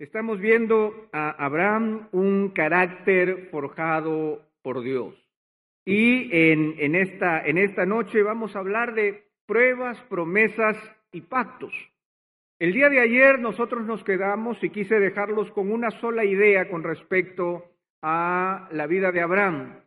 Estamos viendo a Abraham un carácter forjado por Dios. Y en, en, esta, en esta noche vamos a hablar de pruebas, promesas y pactos. El día de ayer nosotros nos quedamos y quise dejarlos con una sola idea con respecto a la vida de Abraham.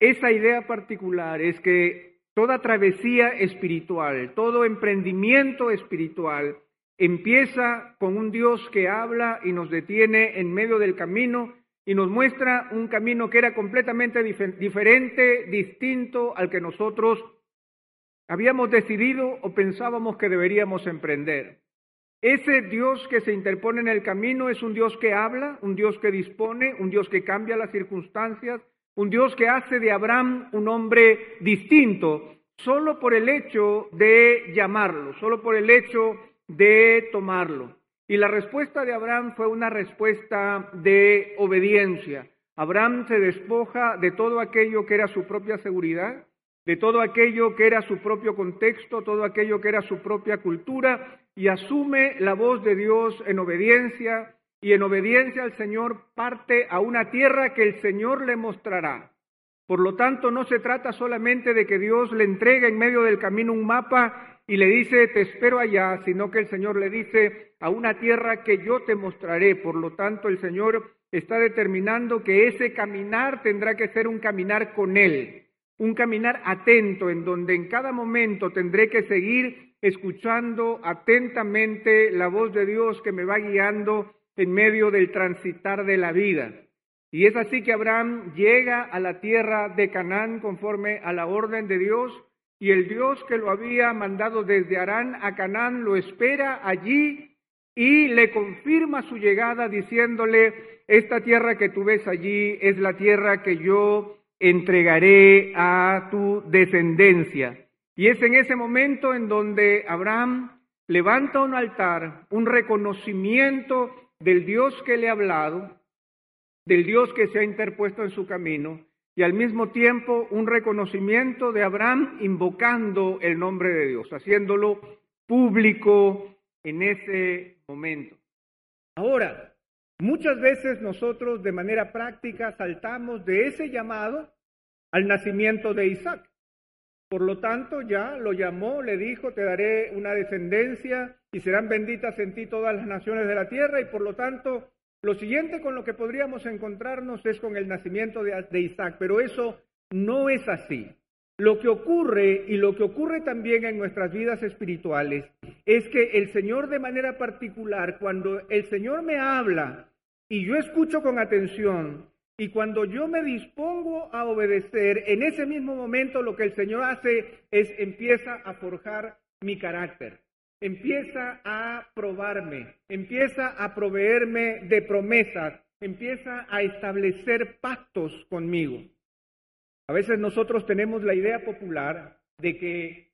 Esa idea particular es que toda travesía espiritual, todo emprendimiento espiritual empieza con un Dios que habla y nos detiene en medio del camino y nos muestra un camino que era completamente diferente, distinto al que nosotros habíamos decidido o pensábamos que deberíamos emprender. Ese Dios que se interpone en el camino es un Dios que habla, un Dios que dispone, un Dios que cambia las circunstancias, un Dios que hace de Abraham un hombre distinto, solo por el hecho de llamarlo, solo por el hecho de tomarlo. Y la respuesta de Abraham fue una respuesta de obediencia. Abraham se despoja de todo aquello que era su propia seguridad, de todo aquello que era su propio contexto, todo aquello que era su propia cultura, y asume la voz de Dios en obediencia, y en obediencia al Señor parte a una tierra que el Señor le mostrará. Por lo tanto, no se trata solamente de que Dios le entregue en medio del camino un mapa y le dice, te espero allá, sino que el Señor le dice, a una tierra que yo te mostraré. Por lo tanto, el Señor está determinando que ese caminar tendrá que ser un caminar con Él, un caminar atento, en donde en cada momento tendré que seguir escuchando atentamente la voz de Dios que me va guiando en medio del transitar de la vida. Y es así que Abraham llega a la tierra de Canaán conforme a la orden de Dios y el Dios que lo había mandado desde Arán a Canaán lo espera allí y le confirma su llegada diciéndole, esta tierra que tú ves allí es la tierra que yo entregaré a tu descendencia. Y es en ese momento en donde Abraham levanta un altar, un reconocimiento del Dios que le ha hablado, del Dios que se ha interpuesto en su camino, y al mismo tiempo un reconocimiento de Abraham invocando el nombre de Dios, haciéndolo público en ese momento. Ahora, muchas veces nosotros de manera práctica saltamos de ese llamado al nacimiento de Isaac. Por lo tanto, ya lo llamó, le dijo, te daré una descendencia y serán benditas en ti todas las naciones de la tierra y por lo tanto lo siguiente con lo que podríamos encontrarnos es con el nacimiento de, Isaac, pero eso no es así. Lo que ocurre y lo que ocurre también en nuestras vidas espirituales es que el Señor de manera particular, cuando el Señor me habla y yo escucho con atención y cuando yo me dispongo a obedecer, en ese mismo momento lo que el Señor hace es empieza a forjar mi carácter empieza a probarme, empieza a proveerme de promesas, empieza a establecer pactos conmigo. A veces nosotros tenemos la idea popular de que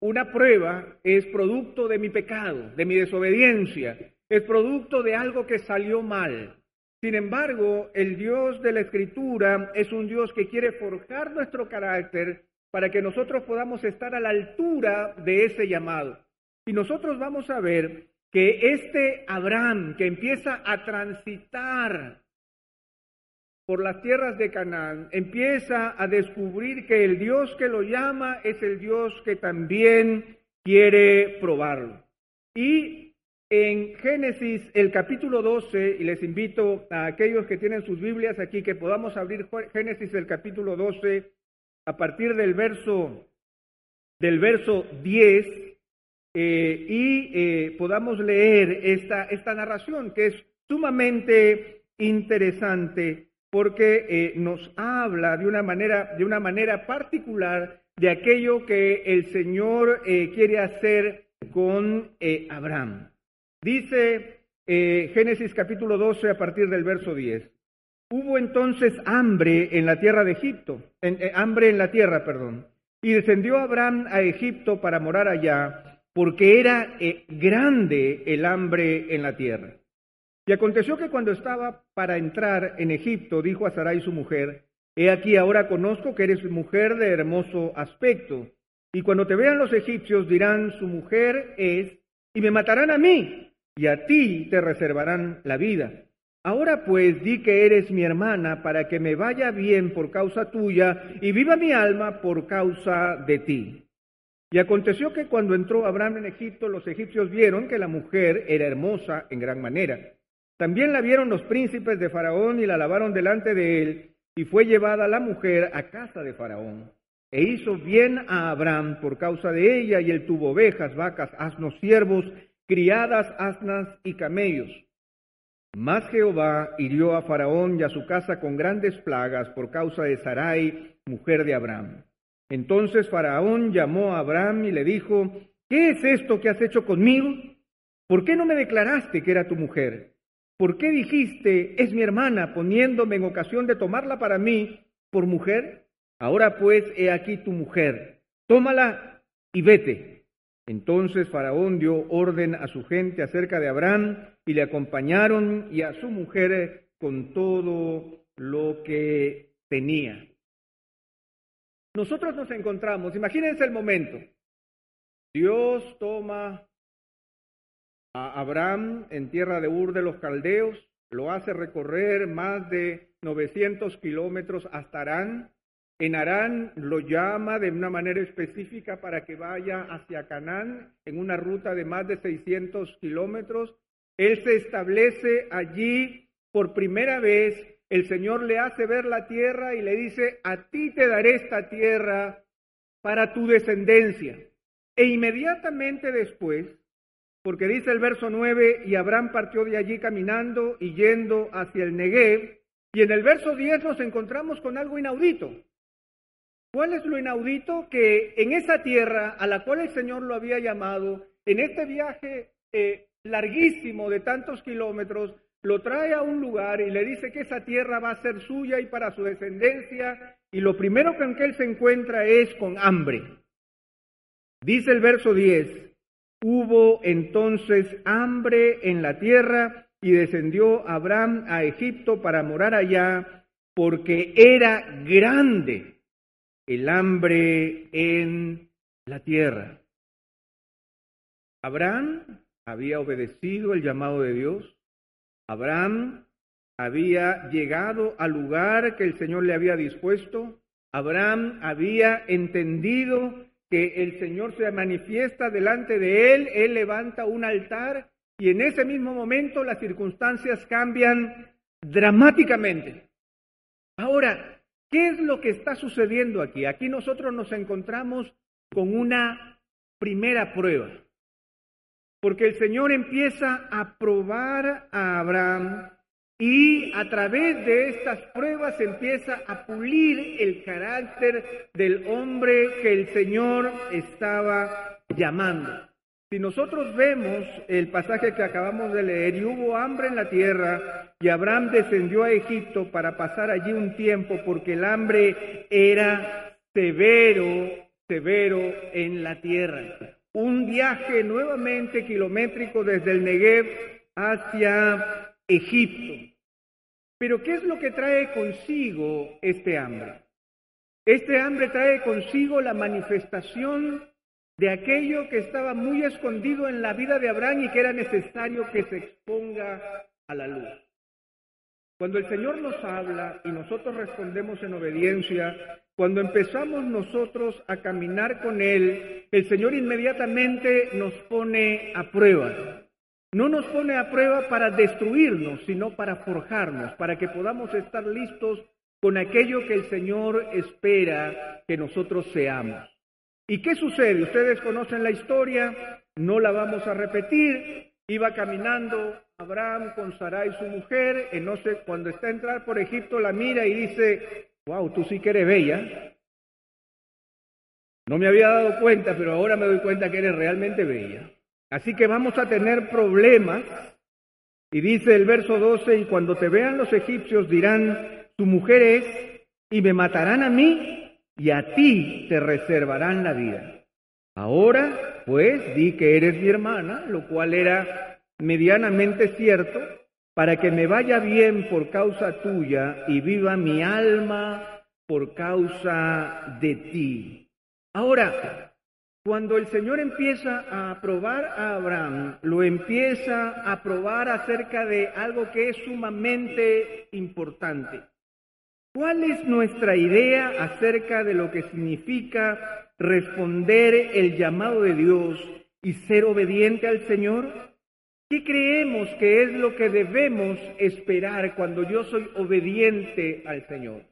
una prueba es producto de mi pecado, de mi desobediencia, es producto de algo que salió mal. Sin embargo, el Dios de la Escritura es un Dios que quiere forjar nuestro carácter para que nosotros podamos estar a la altura de ese llamado. Y nosotros vamos a ver que este Abraham que empieza a transitar por las tierras de Canaán, empieza a descubrir que el Dios que lo llama es el Dios que también quiere probarlo. Y en Génesis, el capítulo 12, y les invito a aquellos que tienen sus Biblias aquí que podamos abrir Génesis, el capítulo 12, a partir del verso, del verso 10, eh, y eh, podamos leer esta, esta narración que es sumamente interesante porque eh, nos habla de una manera, de una manera particular de aquello que el Señor quiere hacer con Abraham. Dice Génesis capítulo 12 a partir del verso 10. Hubo entonces hambre en la tierra de Egipto, hambre en la tierra, perdón, y descendió Abraham a Egipto para morar allá porque era eh, grande el hambre en la tierra. Y aconteció que cuando estaba para entrar en Egipto, dijo a Sarai su mujer, He aquí ahora conozco que eres mujer de hermoso aspecto, y cuando te vean los egipcios dirán, su mujer es, y me matarán a mí, y a ti te reservarán la vida. Ahora pues di que eres mi hermana para que me vaya bien por causa tuya y viva mi alma por causa de ti. Y aconteció que cuando entró Abraham en Egipto, los egipcios vieron que la mujer era hermosa en gran manera. También la vieron los príncipes de Faraón y la lavaron delante de él, y fue llevada la mujer a casa de Faraón. E hizo bien a Abraham por causa de ella, y él tuvo ovejas, vacas, asnos, siervos, criadas, asnas y camellos. Mas Jehová hirió a Faraón y a su casa con grandes plagas por causa de Sarai, mujer de Abraham. Entonces Faraón llamó a Abraham y le dijo, ¿qué es esto que has hecho conmigo? ¿Por qué no me declaraste que era tu mujer? ¿Por qué dijiste, es mi hermana, poniéndome en ocasión de tomarla para mí por mujer? Ahora pues, he aquí tu mujer, tómala y vete. Entonces Faraón dio orden a su gente acerca de Abraham y le acompañaron y a su mujer con todo lo que tenía. Nosotros nos encontramos, imagínense el momento, Dios toma a Abraham en tierra de Ur de los Caldeos, lo hace recorrer más de 900 kilómetros hasta Arán. En Arán lo llama de una manera específica para que vaya hacia Canaán en una ruta de más de 600 kilómetros. Él se establece allí por primera vez el Señor le hace ver la tierra y le dice, a ti te daré esta tierra para tu descendencia. E inmediatamente después, porque dice el verso 9, y Abraham partió de allí caminando y yendo hacia el Negev, y en el verso 10 nos encontramos con algo inaudito. ¿Cuál es lo inaudito? Que en esa tierra a la cual el Señor lo había llamado, en este viaje eh, larguísimo de tantos kilómetros, lo trae a un lugar y le dice que esa tierra va a ser suya y para su descendencia, y lo primero con que él se encuentra es con hambre. Dice el verso 10, hubo entonces hambre en la tierra y descendió Abraham a Egipto para morar allá, porque era grande el hambre en la tierra. Abraham había obedecido el llamado de Dios, Abraham había llegado al lugar que el Señor le había dispuesto. Abraham había entendido que el Señor se manifiesta delante de él, él levanta un altar y en ese mismo momento las circunstancias cambian dramáticamente. Ahora, ¿qué es lo que está sucediendo aquí? Aquí nosotros nos encontramos con una primera prueba. Porque el Señor empieza a probar a Abraham y a través de estas pruebas empieza a pulir el carácter del hombre que el Señor estaba llamando. Si nosotros vemos el pasaje que acabamos de leer, y hubo hambre en la tierra, y Abraham descendió a Egipto para pasar allí un tiempo, porque el hambre era severo, severo en la tierra un viaje nuevamente kilométrico desde el Negev hacia Egipto. Pero ¿qué es lo que trae consigo este hambre? Este hambre trae consigo la manifestación de aquello que estaba muy escondido en la vida de Abraham y que era necesario que se exponga a la luz. Cuando el Señor nos habla y nosotros respondemos en obediencia, cuando empezamos nosotros a caminar con Él, el Señor inmediatamente nos pone a prueba. No nos pone a prueba para destruirnos, sino para forjarnos, para que podamos estar listos con aquello que el Señor espera que nosotros seamos. ¿Y qué sucede? Ustedes conocen la historia, no la vamos a repetir. Iba caminando Abraham con Sarai su mujer, y no sé, cuando está a entrar por Egipto la mira y dice, wow, tú sí que eres bella. No me había dado cuenta, pero ahora me doy cuenta que eres realmente bella. Así que vamos a tener problemas. Y dice el verso 12, y cuando te vean los egipcios dirán, tu mujer es, y me matarán a mí, y a ti te reservarán la vida. Ahora, pues, di que eres mi hermana, lo cual era medianamente cierto, para que me vaya bien por causa tuya y viva mi alma por causa de ti. Ahora, Cuando el Señor empieza a probar a Abraham, lo empieza a probar acerca de algo que es sumamente importante. ¿Cuál es nuestra idea acerca de lo que significa responder el llamado de Dios y ser obediente al Señor? ¿Qué creemos que es lo que debemos esperar cuando yo soy obediente al Señor?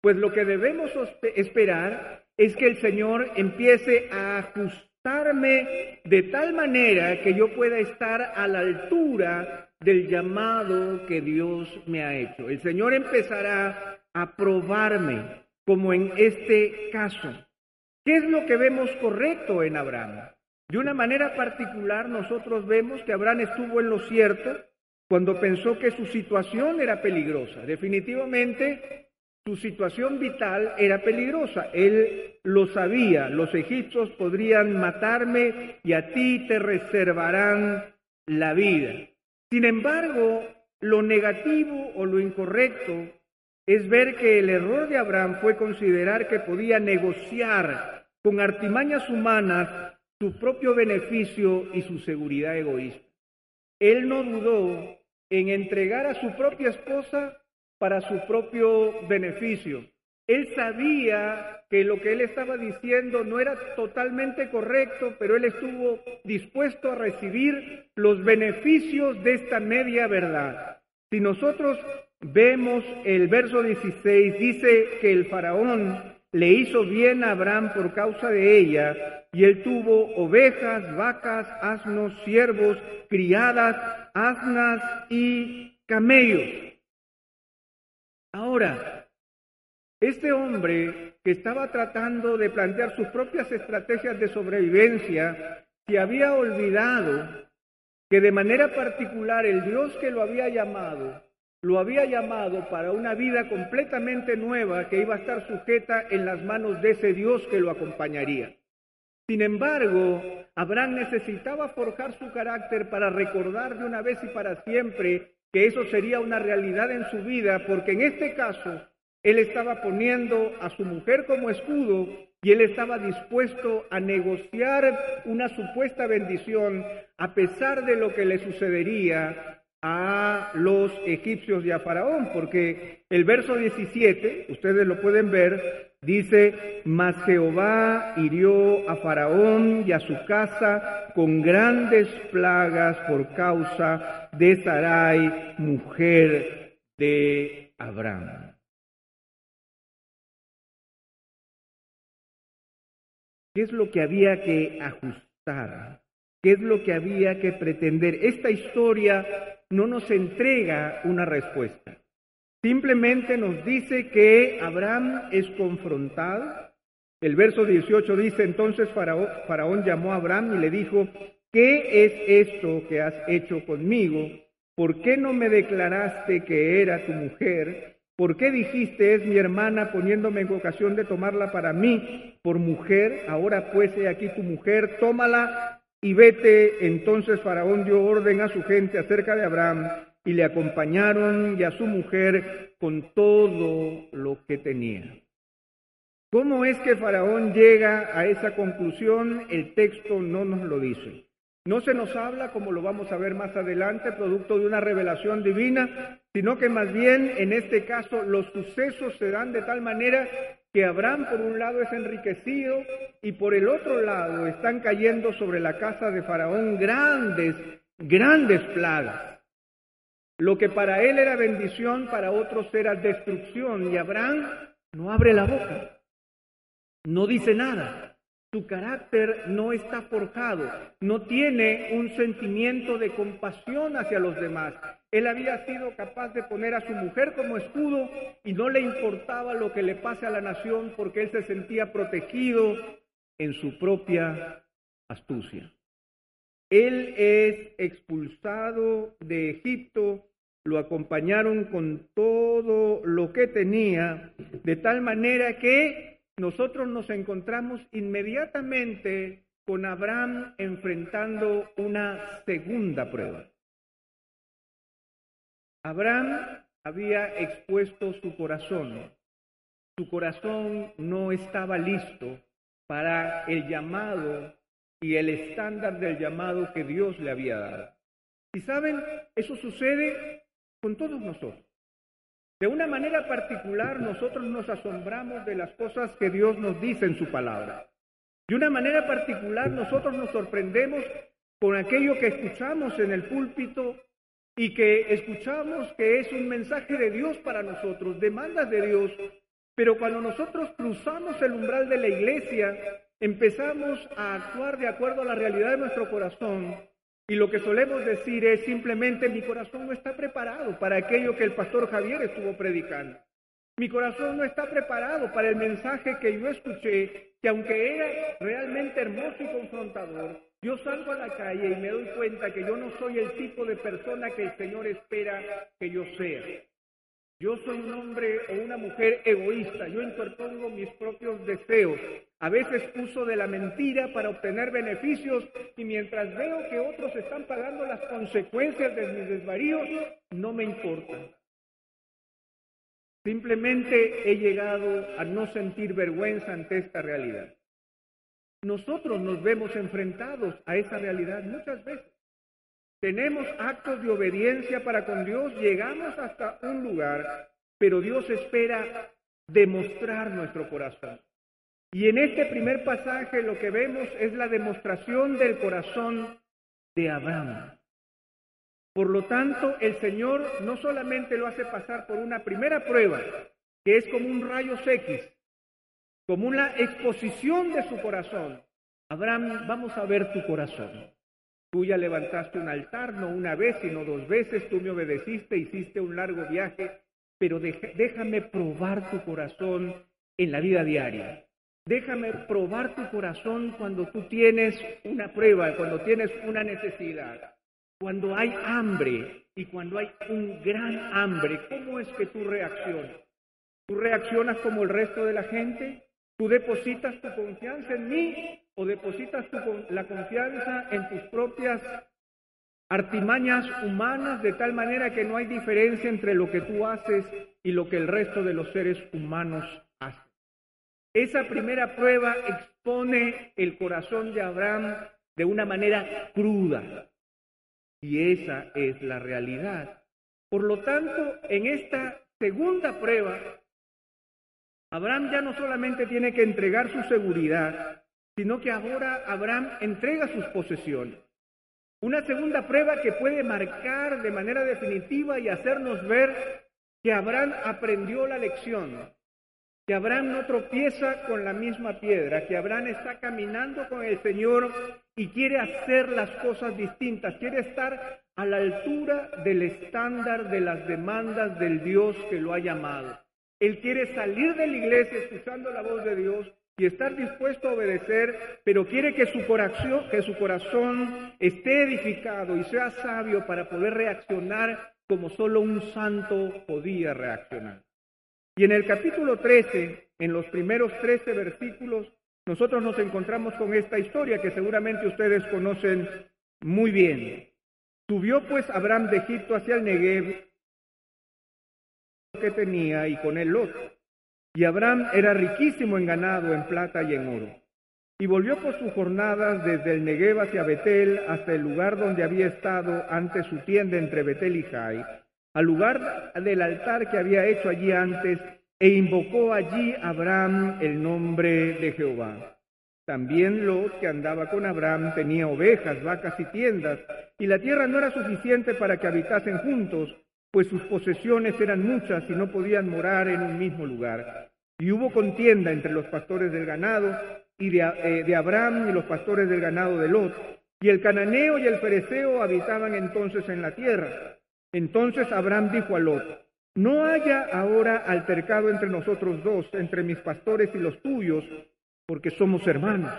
Pues lo que debemos esperar es que el Señor empiece a ajustarme de tal manera que yo pueda estar a la altura del llamado que Dios me ha hecho. El Señor empezará a probarme, como en este caso. ¿Qué es lo que vemos correcto en Abraham? De una manera particular, nosotros vemos que Abraham estuvo en lo cierto cuando pensó que su situación era peligrosa. Definitivamente, su situación vital era peligrosa. Él lo sabía. Los egipcios podrían matarme y a ti te reservarán la vida. Sin embargo, lo negativo o lo incorrecto es ver que el error de Abraham fue considerar que podía negociar con artimañas humanas su propio beneficio y su seguridad egoísta. Él no dudó en entregar a su propia esposa para su propio beneficio. Él sabía que lo que él estaba diciendo no era totalmente correcto, pero él estuvo dispuesto a recibir los beneficios de esta media verdad. Si nosotros vemos el verso 16, dice que el faraón le hizo bien a Abraham por causa de ella, y él tuvo ovejas, vacas, asnos, siervos, criadas, asnas y camellos. Ahora, este hombre que estaba tratando de plantear sus propias estrategias de sobrevivencia, se había olvidado que de manera particular el Dios que lo había llamado lo había llamado para una vida completamente nueva que iba a estar sujeta en las manos de ese Dios que lo acompañaría. Sin embargo, Abraham necesitaba forjar su carácter para recordar de una vez y para siempre que eso sería una realidad en su vida, porque en este caso él estaba poniendo a su mujer como escudo y él estaba dispuesto a negociar una supuesta bendición a pesar de lo que le sucedería a los egipcios y a Faraón, porque el verso 17, ustedes lo pueden ver, dice, mas Jehová hirió a Faraón y a su casa con grandes plagas por causa de Sarai, mujer de Abraham. ¿Qué es lo que había que ajustar? ¿Qué es lo que había que pretender? Esta historia no nos entrega una respuesta. Simplemente nos dice que Abraham es confrontado. El verso 18 dice, entonces Faraón, llamó a Abraham y le dijo, ¿qué es esto que has hecho conmigo? ¿Por qué no me declaraste que era tu mujer? ¿Por qué dijiste es mi hermana poniéndome en ocasión de tomarla para mí por mujer? Ahora pues he aquí tu mujer, tómala y vete, entonces Faraón dio orden a su gente acerca de Abraham y le acompañaron y a su mujer con todo lo que tenía. ¿Cómo es que Faraón llega a esa conclusión? El texto no nos lo dice. No se nos habla, como lo vamos a ver más adelante, producto de una revelación divina, sino que más bien en este caso los sucesos se dan de tal manera que Abraham por un lado es enriquecido y por el otro lado están cayendo sobre la casa de Faraón grandes, grandes plagas. Lo que para él era bendición, para otros era destrucción. Y Abraham no abre la boca, no dice nada. Su carácter no está forjado, no tiene un sentimiento de compasión hacia los demás. Él había sido capaz de poner a su mujer como escudo y no le importaba lo que le pase a la nación porque él se sentía protegido en su propia astucia. Él es expulsado de Egipto, lo acompañaron con todo lo que tenía, de tal manera que nosotros nos encontramos inmediatamente con Abraham enfrentando una segunda prueba. Abraham había expuesto su corazón. Su corazón no estaba listo para el llamado y el estándar del llamado que Dios le había dado. Y saben, eso sucede con todos nosotros. De una manera particular, nosotros nos asombramos de las cosas que Dios nos dice en su palabra. De una manera particular, nosotros nos sorprendemos con aquello que escuchamos en el púlpito y que escuchamos que es un mensaje de Dios para nosotros, demandas de Dios, pero cuando nosotros cruzamos el umbral de la iglesia, empezamos a actuar de acuerdo a la realidad de nuestro corazón y lo que solemos decir es simplemente mi corazón no está preparado para aquello que el pastor Javier estuvo predicando. Mi corazón no está preparado para el mensaje que yo escuché, que aunque era realmente hermoso y confrontador, yo salgo a la calle y me doy cuenta que yo no soy el tipo de persona que el Señor espera que yo sea. Yo soy un hombre o una mujer egoísta, yo interpongo mis propios deseos. A veces uso de la mentira para obtener beneficios y mientras veo que otros están pagando las consecuencias de mis desvaríos, no me importa. Simplemente he llegado a no sentir vergüenza ante esta realidad. Nosotros nos vemos enfrentados a esa realidad muchas veces. Tenemos actos de obediencia para con Dios, llegamos hasta un lugar, pero Dios espera demostrar nuestro corazón. Y en este primer pasaje lo que vemos es la demostración del corazón de Abraham. Por lo tanto, el Señor no solamente lo hace pasar por una primera prueba, que es como un rayo X, como una exposición de su corazón. Abraham, vamos a ver tu corazón. Tú ya levantaste un altar, no una vez, sino dos veces, tú me obedeciste, hiciste un largo viaje, pero déjame probar tu corazón en la vida diaria. Déjame probar tu corazón cuando tú tienes una prueba, cuando tienes una necesidad, cuando hay hambre y cuando hay un gran hambre. ¿Cómo es que tú reaccionas? ¿Tú reaccionas como el resto de la gente? ¿Tú depositas tu confianza en mí o depositas tu, la confianza en tus propias artimañas humanas de tal manera que no hay diferencia entre lo que tú haces y lo que el resto de los seres humanos hacen. Esa primera prueba expone el corazón de Abraham de una manera cruda y esa es la realidad. Por lo tanto, en esta segunda prueba, Abraham ya no solamente tiene que entregar su seguridad, sino que ahora Abraham entrega sus posesiones. Una segunda prueba que puede marcar de manera definitiva y hacernos ver que Abraham aprendió la lección, que Abraham no tropieza con la misma piedra, que Abraham está caminando con el Señor y quiere hacer las cosas distintas, quiere estar a la altura del estándar de las demandas del Dios que lo ha llamado. Él quiere salir de la iglesia escuchando la voz de Dios y estar dispuesto a obedecer, pero quiere que su corazón, que su corazón esté edificado y sea sabio para poder reaccionar como solo un santo podía reaccionar. Y en el capítulo 13, en los primeros 13 versículos, nosotros nos encontramos con esta historia que seguramente ustedes conocen muy bien. Subió pues Abraham de Egipto hacia el Negev que tenía y con él Lot y Abraham era riquísimo en ganado, en plata y en oro. Y volvió por sus jornadas desde el Negev hacia Betel hasta el lugar donde había estado antes su tienda entre Betel y Jai, al lugar del altar que había hecho allí antes, e invocó allí Abraham el nombre de Jehová. También Lot, que andaba con Abraham, tenía ovejas, vacas y tiendas, y la tierra no era suficiente para que habitasen juntos, pues sus posesiones eran muchas y no podían morar en un mismo lugar. Y hubo contienda entre los pastores del ganado y de, eh, de, Abraham y los pastores del ganado de Lot. Y el cananeo y el fereceo habitaban entonces en la tierra. Entonces Abraham dijo a Lot, no haya ahora altercado entre nosotros dos, entre mis pastores y los tuyos, porque somos hermanos.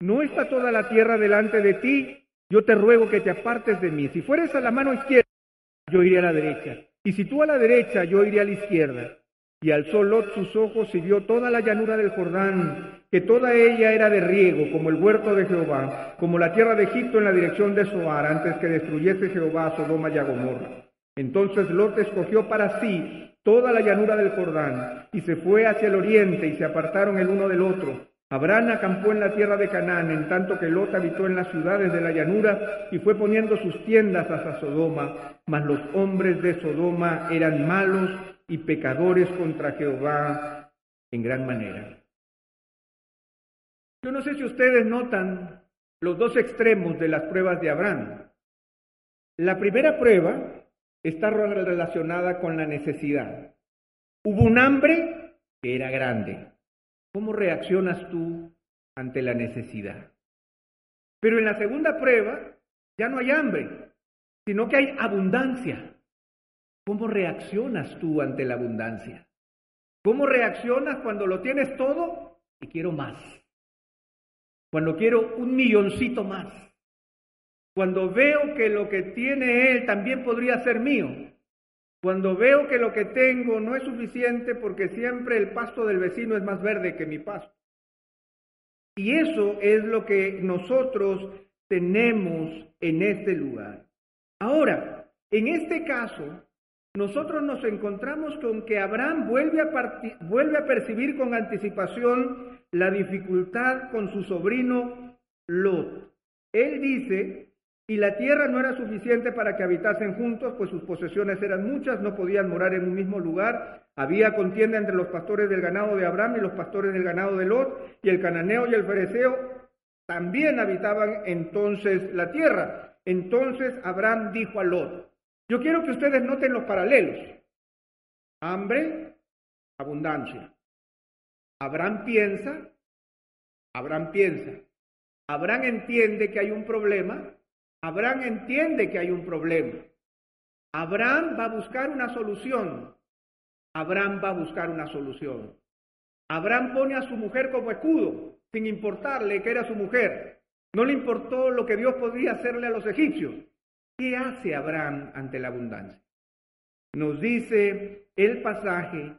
¿No está toda la tierra delante de ti? Yo te ruego que te apartes de mí. Si fueres a la mano izquierda, yo iré a la derecha. Y si tú a la derecha, yo iré a la izquierda. Y alzó Lot sus ojos y vio toda la llanura del Jordán, que toda ella era de riego, como el huerto de Jehová, como la tierra de Egipto en la dirección de Soar, antes que destruyese Jehová a Sodoma y a Gomorra. Entonces Lot escogió para sí toda la llanura del Jordán, y se fue hacia el oriente, y se apartaron el uno del otro. Abraham acampó en la tierra de Canaán, en tanto que Lot habitó en las ciudades de la llanura y fue poniendo sus tiendas hasta Sodoma, mas los hombres de Sodoma eran malos y pecadores contra Jehová en gran manera. Yo no sé si ustedes notan los dos extremos de las pruebas de Abraham. La primera prueba está relacionada con la necesidad. Hubo un hambre que era grande. ¿Cómo reaccionas tú ante la necesidad? Pero en la segunda prueba ya no hay hambre, sino que hay abundancia. ¿Cómo reaccionas tú ante la abundancia? ¿Cómo reaccionas cuando lo tienes todo y quiero más? Cuando quiero un milloncito más. Cuando veo que lo que tiene él también podría ser mío. Cuando veo que lo que tengo no es suficiente porque siempre el pasto del vecino es más verde que mi pasto. Y eso es lo que nosotros tenemos en este lugar. Ahora, en este caso, nosotros nos encontramos con que Abraham vuelve a, percibir con anticipación la dificultad con su sobrino Lot. Él dice y la tierra no era suficiente para que habitasen juntos, pues sus posesiones eran muchas, no podían morar en un mismo lugar. Había contienda entre los pastores del ganado de Abraham y los pastores del ganado de Lot, y el cananeo y el fereceo también habitaban entonces la tierra. Entonces Abraham dijo a Lot, yo quiero que ustedes noten los paralelos. Hambre, abundancia. Abraham piensa, Abraham piensa. Abraham entiende que hay un problema, Abraham entiende que hay un problema. Abraham va a buscar una solución. Abraham va a buscar una solución. Abraham pone a su mujer como escudo, sin importarle que era su mujer. No le importó lo que Dios podía hacerle a los egipcios. ¿Qué hace Abraham ante la abundancia? Nos dice el pasaje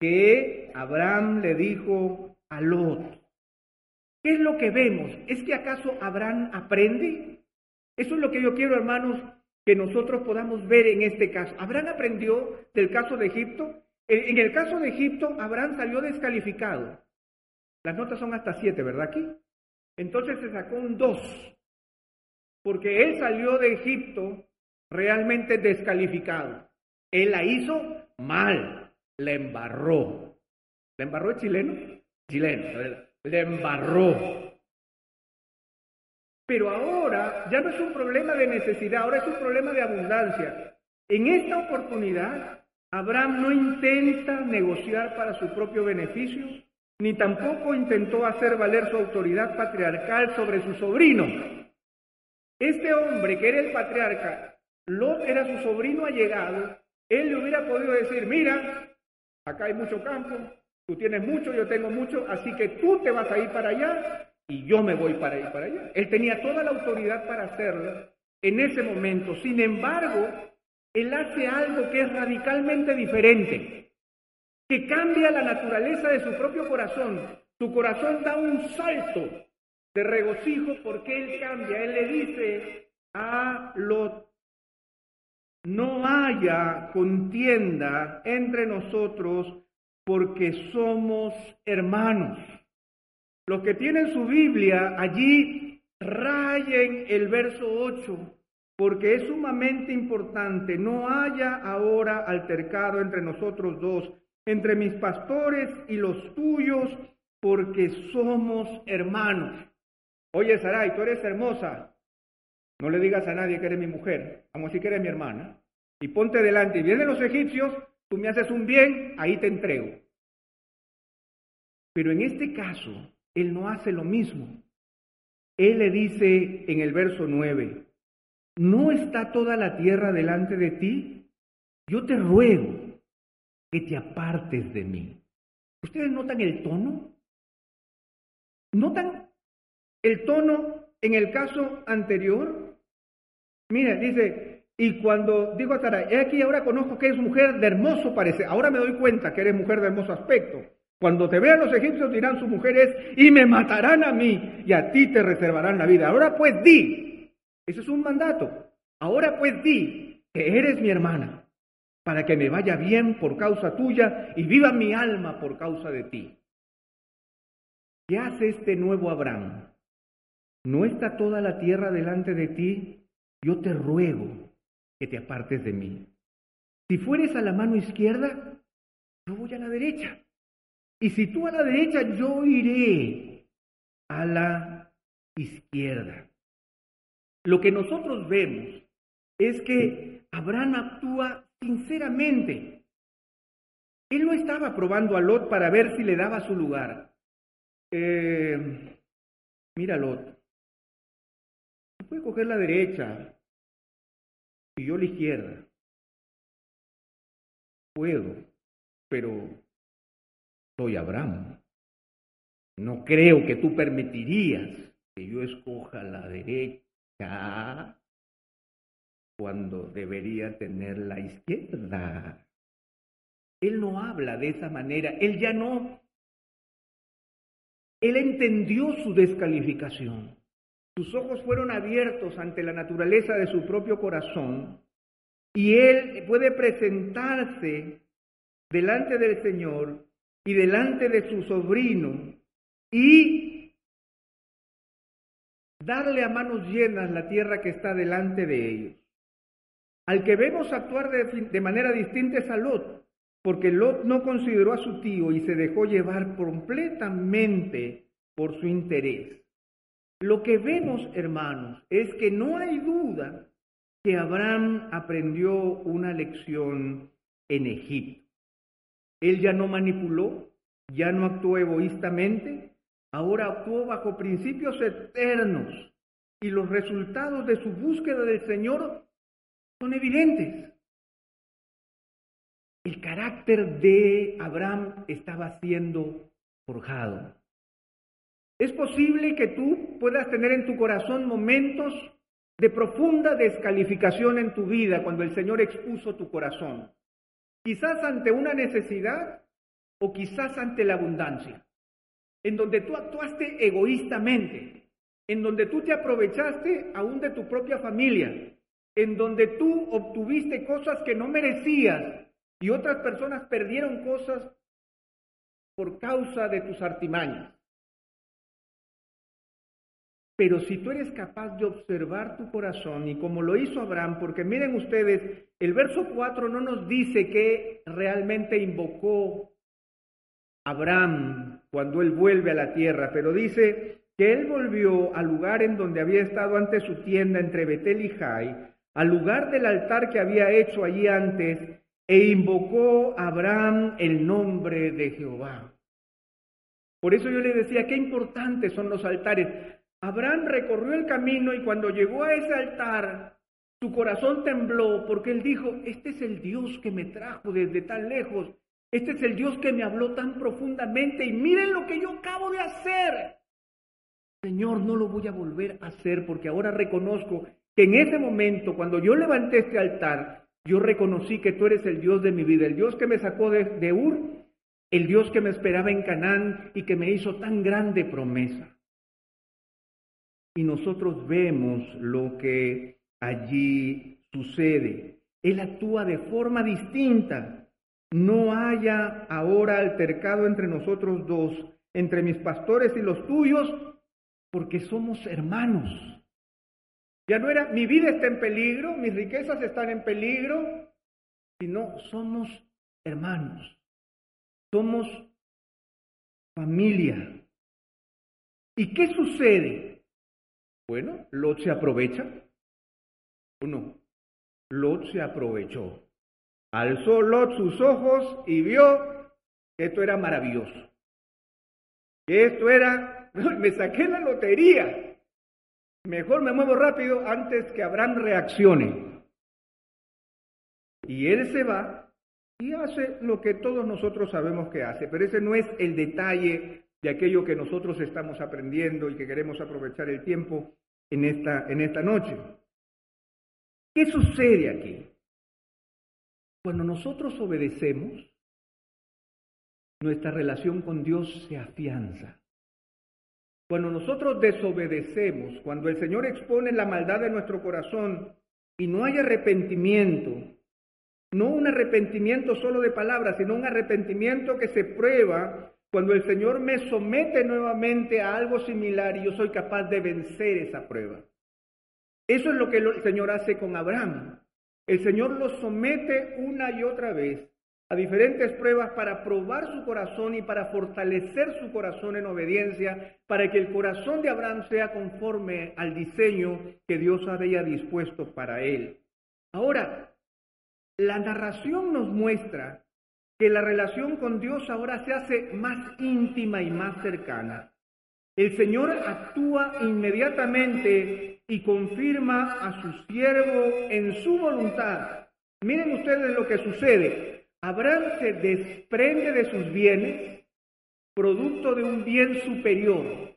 que Abraham le dijo a Lot. ¿Qué es lo que vemos? ¿Es que acaso Abraham aprende? Eso es lo que yo quiero, hermanos, que nosotros podamos ver en este caso. Abraham aprendió del caso de Egipto. En el caso de Egipto, Abraham salió descalificado. Las notas son hasta siete, ¿verdad? Aquí. Entonces se sacó un dos, porque él salió de Egipto realmente descalificado. Él la hizo mal, le embarró. ¿Le embarró el chileno? Chileno, le embarró. Pero ahora ya no es un problema de necesidad, ahora es un problema de abundancia. En esta oportunidad, Abraham no intenta negociar para su propio beneficio, ni tampoco intentó hacer valer su autoridad patriarcal sobre su sobrino. Este hombre que era el patriarca, Lot era su sobrino allegado, él le hubiera podido decir, mira, acá hay mucho campo, tú tienes mucho, yo tengo mucho, así que tú te vas a ir para allá y yo me voy para para allá. Él tenía toda la autoridad para hacerlo en ese momento. Sin embargo, él hace algo que es radicalmente diferente, que cambia la naturaleza de su propio corazón. Su corazón da un salto de regocijo porque él cambia. Él le dice a Lot, no haya contienda entre nosotros porque somos hermanos. Los que tienen su Biblia allí rayen el verso 8, porque es sumamente importante. No haya ahora altercado entre nosotros dos, entre mis pastores y los tuyos, porque somos hermanos. Oye, Sarai, tú eres hermosa. No le digas a nadie que eres mi mujer, a decir que eres mi hermana. Y ponte delante. Y vienen los egipcios, tú me haces un bien, ahí te entrego. Pero en este caso, él no hace lo mismo. Él le dice en el verso 9, ¿no está toda la tierra delante de ti? Yo te ruego que te apartes de mí. ¿Ustedes notan el tono? ¿Notan el tono en el caso anterior? Mira, dice, y cuando digo a Sara, he aquí ahora conozco que eres mujer de hermoso parecer, ahora me doy cuenta que eres mujer de hermoso aspecto. Cuando te vean los egipcios dirán sus mujeres, y me matarán a mí, y a ti te reservarán la vida. Ahora pues di, ese es un mandato, ahora pues di que eres mi hermana, para que me vaya bien por causa tuya y viva mi alma por causa de ti. ¿qué hace este nuevo Abraham? ¿No está toda la tierra delante de ti? Yo te ruego que te apartes de mí. Si fueres a la mano izquierda, yo voy a la derecha. Y si tú a la derecha, yo iré a la izquierda. Lo que nosotros vemos es que Abraham actúa sinceramente. Él no estaba probando a Lot para ver si le daba su lugar. Eh, mira, Lot, puede coger la derecha y yo la izquierda. Puedo, pero soy Abraham. No creo que tú permitirías que yo escoja la derecha cuando debería tener la izquierda. Él no habla de esa manera, él ya no, él entendió su descalificación. Sus ojos fueron abiertos ante la naturaleza de su propio corazón y él puede presentarse delante del Señor y delante de su sobrino y darle a manos llenas la tierra que está delante de ellos. Al que vemos actuar de, manera distinta es a Lot, porque Lot no consideró a su tío y se dejó llevar completamente por su interés. Lo que vemos, hermanos, es que no hay duda que Abraham aprendió una lección en Egipto. Él ya no manipuló, ya no actuó egoístamente, ahora actuó bajo principios eternos y los resultados de su búsqueda del Señor son evidentes. El carácter de Abraham estaba siendo forjado. Es posible que tú puedas tener en tu corazón momentos de profunda descalificación en tu vida cuando el Señor expuso tu corazón. Quizás ante una necesidad o quizás ante la abundancia, en donde tú actuaste egoístamente, en donde tú te aprovechaste aún de tu propia familia, en donde tú obtuviste cosas que no merecías y otras personas perdieron cosas por causa de tus artimañas. Pero si tú eres capaz de observar tu corazón y como lo hizo Abraham, porque miren ustedes, el verso 4 no nos dice que realmente invocó Abraham cuando él vuelve a la tierra, pero dice que él volvió al lugar en donde había estado antes su tienda entre Betel y Jai, al lugar del altar que había hecho allí antes, e invocó a Abraham el nombre de Jehová. Por eso yo le decía, qué importantes son los altares. Abraham recorrió el camino y cuando llegó a ese altar, su corazón tembló porque él dijo, este es el Dios que me trajo desde tan lejos, este es el Dios que me habló tan profundamente y miren lo que yo acabo de hacer. Señor, no lo voy a volver a hacer porque ahora reconozco que en ese momento, cuando yo levanté este altar, yo reconocí que tú eres el Dios de mi vida, el Dios que me sacó de, de Ur, el Dios que me esperaba en Canaán y que me hizo tan grande promesa y nosotros vemos lo que allí sucede. Él actúa de forma distinta. No haya ahora altercado entre nosotros dos, entre mis pastores y los tuyos, porque somos hermanos. Ya no era mi vida está en peligro, mis riquezas están en peligro, sino somos hermanos. Somos familia. ¿Y qué sucede? Bueno, Lot se aprovecha o no. Lot se aprovechó. Alzó Lot sus ojos y vio que esto era maravilloso. Esto era, me saqué la lotería. Mejor me muevo rápido antes que Abraham reaccione. Y él se va y hace lo que todos nosotros sabemos que hace, pero ese no es el detalle de aquello que nosotros estamos aprendiendo y que queremos aprovechar el tiempo en esta, en esta noche. ¿Qué sucede aquí? Cuando nosotros obedecemos, nuestra relación con Dios se afianza. Cuando nosotros desobedecemos, cuando el Señor expone la maldad de nuestro corazón y no hay arrepentimiento, no un arrepentimiento solo de palabras, sino un arrepentimiento que se prueba cuando el Señor me somete nuevamente a algo similar y yo soy capaz de vencer esa prueba. Eso es lo que el Señor hace con Abraham. El Señor lo somete una y otra vez a diferentes pruebas para probar su corazón y para fortalecer su corazón en obediencia, para que el corazón de Abraham sea conforme al diseño que Dios había dispuesto para él. Ahora, la narración nos muestra que la relación con Dios ahora se hace más íntima y más cercana. El Señor actúa inmediatamente y confirma a su siervo en su voluntad. Miren ustedes lo que sucede. Abraham se desprende de sus bienes, producto de un bien superior.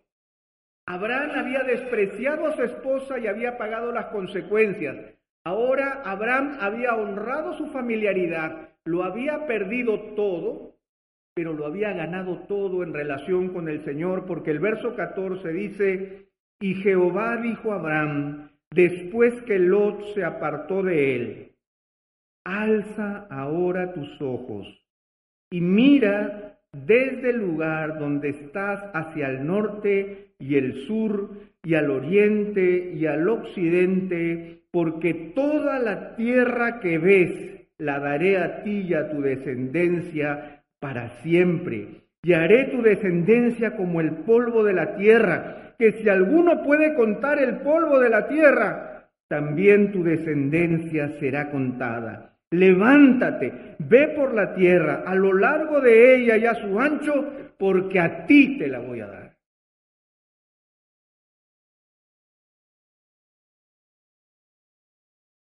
Abraham había despreciado a su esposa y había pagado las consecuencias. Ahora Abraham había honrado su familiaridad, lo había perdido todo, pero lo había ganado todo en relación con el Señor, porque el verso 14 dice, y Jehová dijo a Abraham, después que Lot se apartó de él, alza ahora tus ojos y mira desde el lugar donde estás hacia el norte y el sur y al oriente y al occidente porque toda la tierra que ves la daré a ti y a tu descendencia para siempre. Y haré tu descendencia como el polvo de la tierra, que si alguno puede contar el polvo de la tierra, también tu descendencia será contada. Levántate, ve por la tierra, a lo largo de ella y a su ancho, porque a ti te la voy a dar.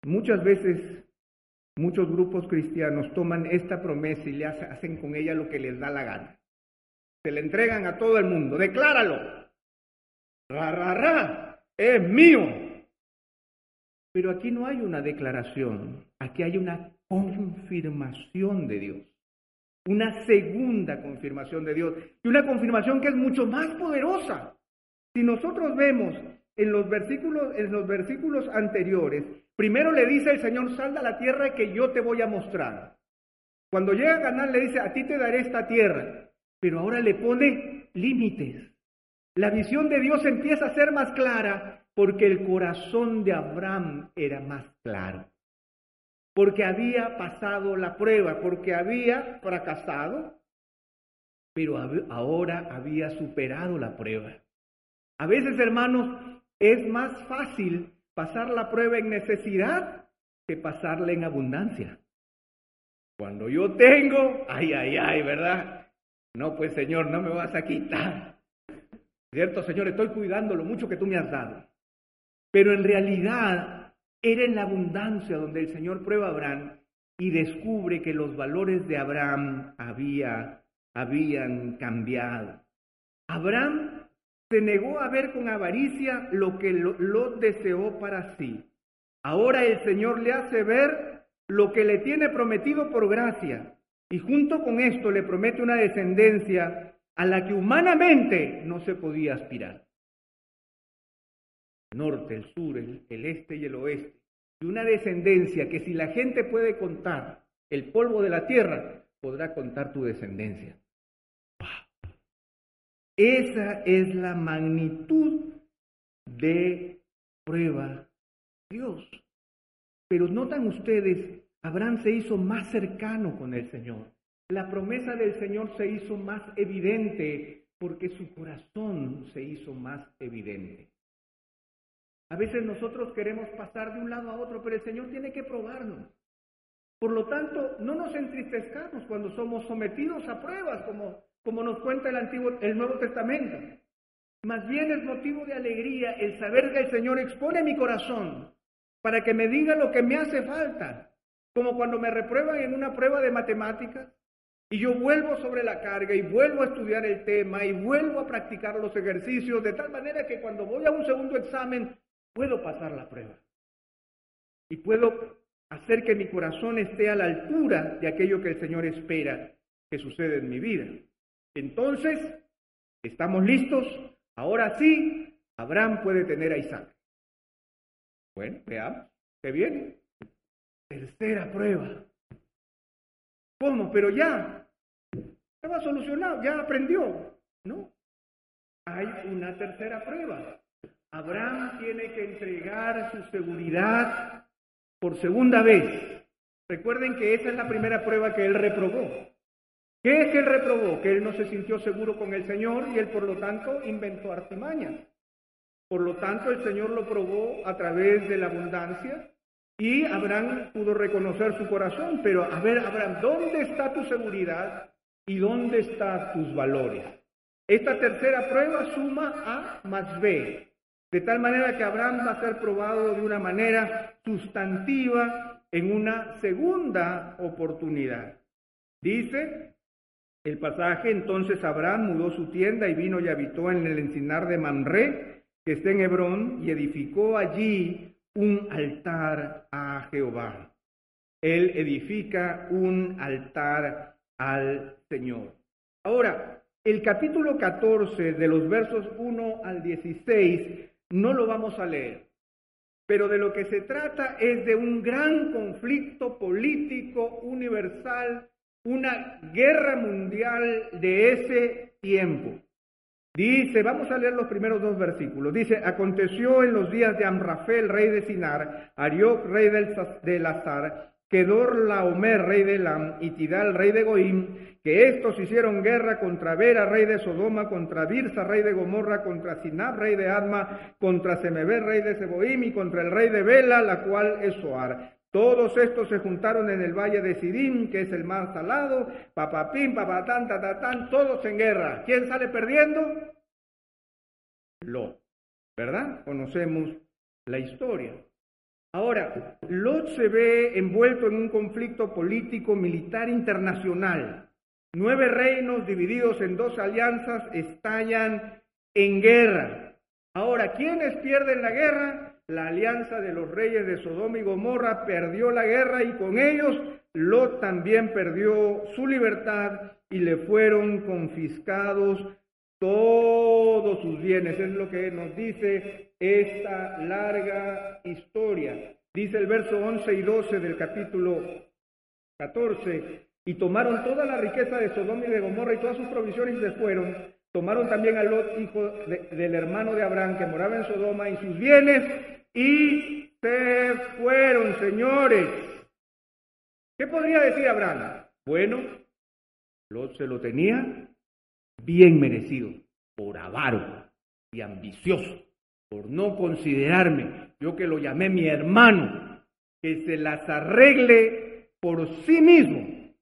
Muchas veces muchos grupos cristianos toman esta promesa y le hacen con ella lo que les da la gana. Se le entregan a todo el mundo. Decláralo. Ra, ra, ra. Es mío. Pero aquí no hay una declaración. Aquí hay una confirmación de Dios. Una segunda confirmación de Dios. Y una confirmación que es mucho más poderosa. Si nosotros vemos en los versículos, en los versículos anteriores, primero le dice el Señor, sal a la tierra que yo te voy a mostrar. Cuando llega a ganar le dice, a ti te daré esta tierra, pero ahora le pone límites. La visión de Dios empieza a ser más clara porque el corazón de Abraham era más claro. Porque había pasado la prueba, porque había fracasado, pero ahora había superado la prueba. A veces, hermanos, es más fácil pasar la prueba en necesidad que pasarla en abundancia. Cuando yo tengo, ay, ay, ay, ¿verdad? No, pues Señor, no me vas a quitar. ¿Cierto, Señor? Estoy cuidando lo mucho que tú me has dado. Pero en realidad era en la abundancia donde el Señor prueba a Abraham y descubre que los valores de Abraham había, habían cambiado. Abraham se negó a ver con avaricia lo que Lot deseó para sí. Ahora el Señor le hace ver lo que le tiene prometido por gracia. Y junto con esto le promete una descendencia a la que humanamente no se podía aspirar. El norte, el sur, el, el este y el oeste. Y una descendencia que si la gente puede contar el polvo de la tierra, podrá contar tu descendencia. Esa es la magnitud de prueba Dios. Pero notan ustedes, Abraham se hizo más cercano con el Señor. La promesa del Señor se hizo más evidente porque su corazón se hizo más evidente. A veces nosotros queremos pasar de un lado a otro, pero el Señor tiene que probarnos. Por lo tanto, no nos entristezcamos cuando somos sometidos a pruebas, como como nos cuenta el Antiguo, el Nuevo Testamento. Más bien es motivo de alegría el saber que el Señor expone mi corazón para que me diga lo que me hace falta. Como cuando me reprueban en una prueba de matemáticas y yo vuelvo sobre la carga y vuelvo a estudiar el tema y vuelvo a practicar los ejercicios de tal manera que cuando voy a un segundo examen puedo pasar la prueba. Y puedo hacer que mi corazón esté a la altura de aquello que el Señor espera que suceda en mi vida. Entonces, ¿estamos listos? Ahora sí, Abraham puede tener a Isaac. Bueno, veamos, ¿qué viene? Tercera prueba. ¿Cómo? Pero ya. Estaba solucionado, ya aprendió. No. Hay una tercera prueba. Abraham tiene que entregar su seguridad por segunda vez. Recuerden que esa es la primera prueba que él reprobó. ¿Qué es que él reprobó? Que él no se sintió seguro con el Señor y él por lo tanto inventó artimañas. Por lo tanto, el Señor lo probó a través de la abundancia y Abraham pudo reconocer su corazón. Pero a ver, Abraham, ¿dónde está tu seguridad y dónde están tus valores? Esta tercera prueba suma A más B, de tal manera que Abraham va a ser probado de una manera sustantiva en una segunda oportunidad. Dice el pasaje, entonces Abraham mudó su tienda y vino y habitó en el encinar de Mamre, que está en Hebrón, y edificó allí un altar a Jehová. Él edifica un altar al Señor. Ahora, el capítulo 14 de los versos 1 al 16 no lo vamos a leer, pero de lo que se trata es de un gran conflicto político universal, una guerra mundial de ese tiempo. Dice, vamos a leer los primeros dos versículos. Dice, aconteció en los días de Amrafel, rey de Sinar, Arioc, rey del, Azar, Kedor Laomer, rey de Lam, y Tidal, rey de Goim, que estos hicieron guerra contra Vera, rey de Sodoma, contra Birsa, rey de Gomorra, contra Sinab, rey de Adma, contra Semeber, rey de Seboim, y contra el rey de Bela, la cual es Soar. Todos estos se juntaron en el valle de Sidim, que es el más salado, papapín, papatán, tatatán, todos en guerra. ¿Quién sale perdiendo? Lot, ¿verdad? Conocemos la historia. Ahora, Lot se ve envuelto en un conflicto político militar internacional. Nueve reinos divididos en dos alianzas estallan en guerra. Ahora, ¿quiénes pierden la guerra? La alianza de los reyes de Sodoma y Gomorra perdió la guerra y con ellos Lot también perdió su libertad y le fueron confiscados todos sus bienes. Es lo que nos dice esta larga historia. Dice el verso 11 y 12 del capítulo 14, y tomaron toda la riqueza de Sodoma y de Gomorra y todas sus provisiones y se fueron. Tomaron también a Lot, hijo del hermano de Abraham, que moraba en Sodoma, y sus bienes, y se fueron, señores. ¿Qué podría decir Abraham? Bueno, Lot se lo tenía bien merecido, por avaro y ambicioso, por no considerarme, yo que lo llamé mi hermano, que se las arregle por sí mismo.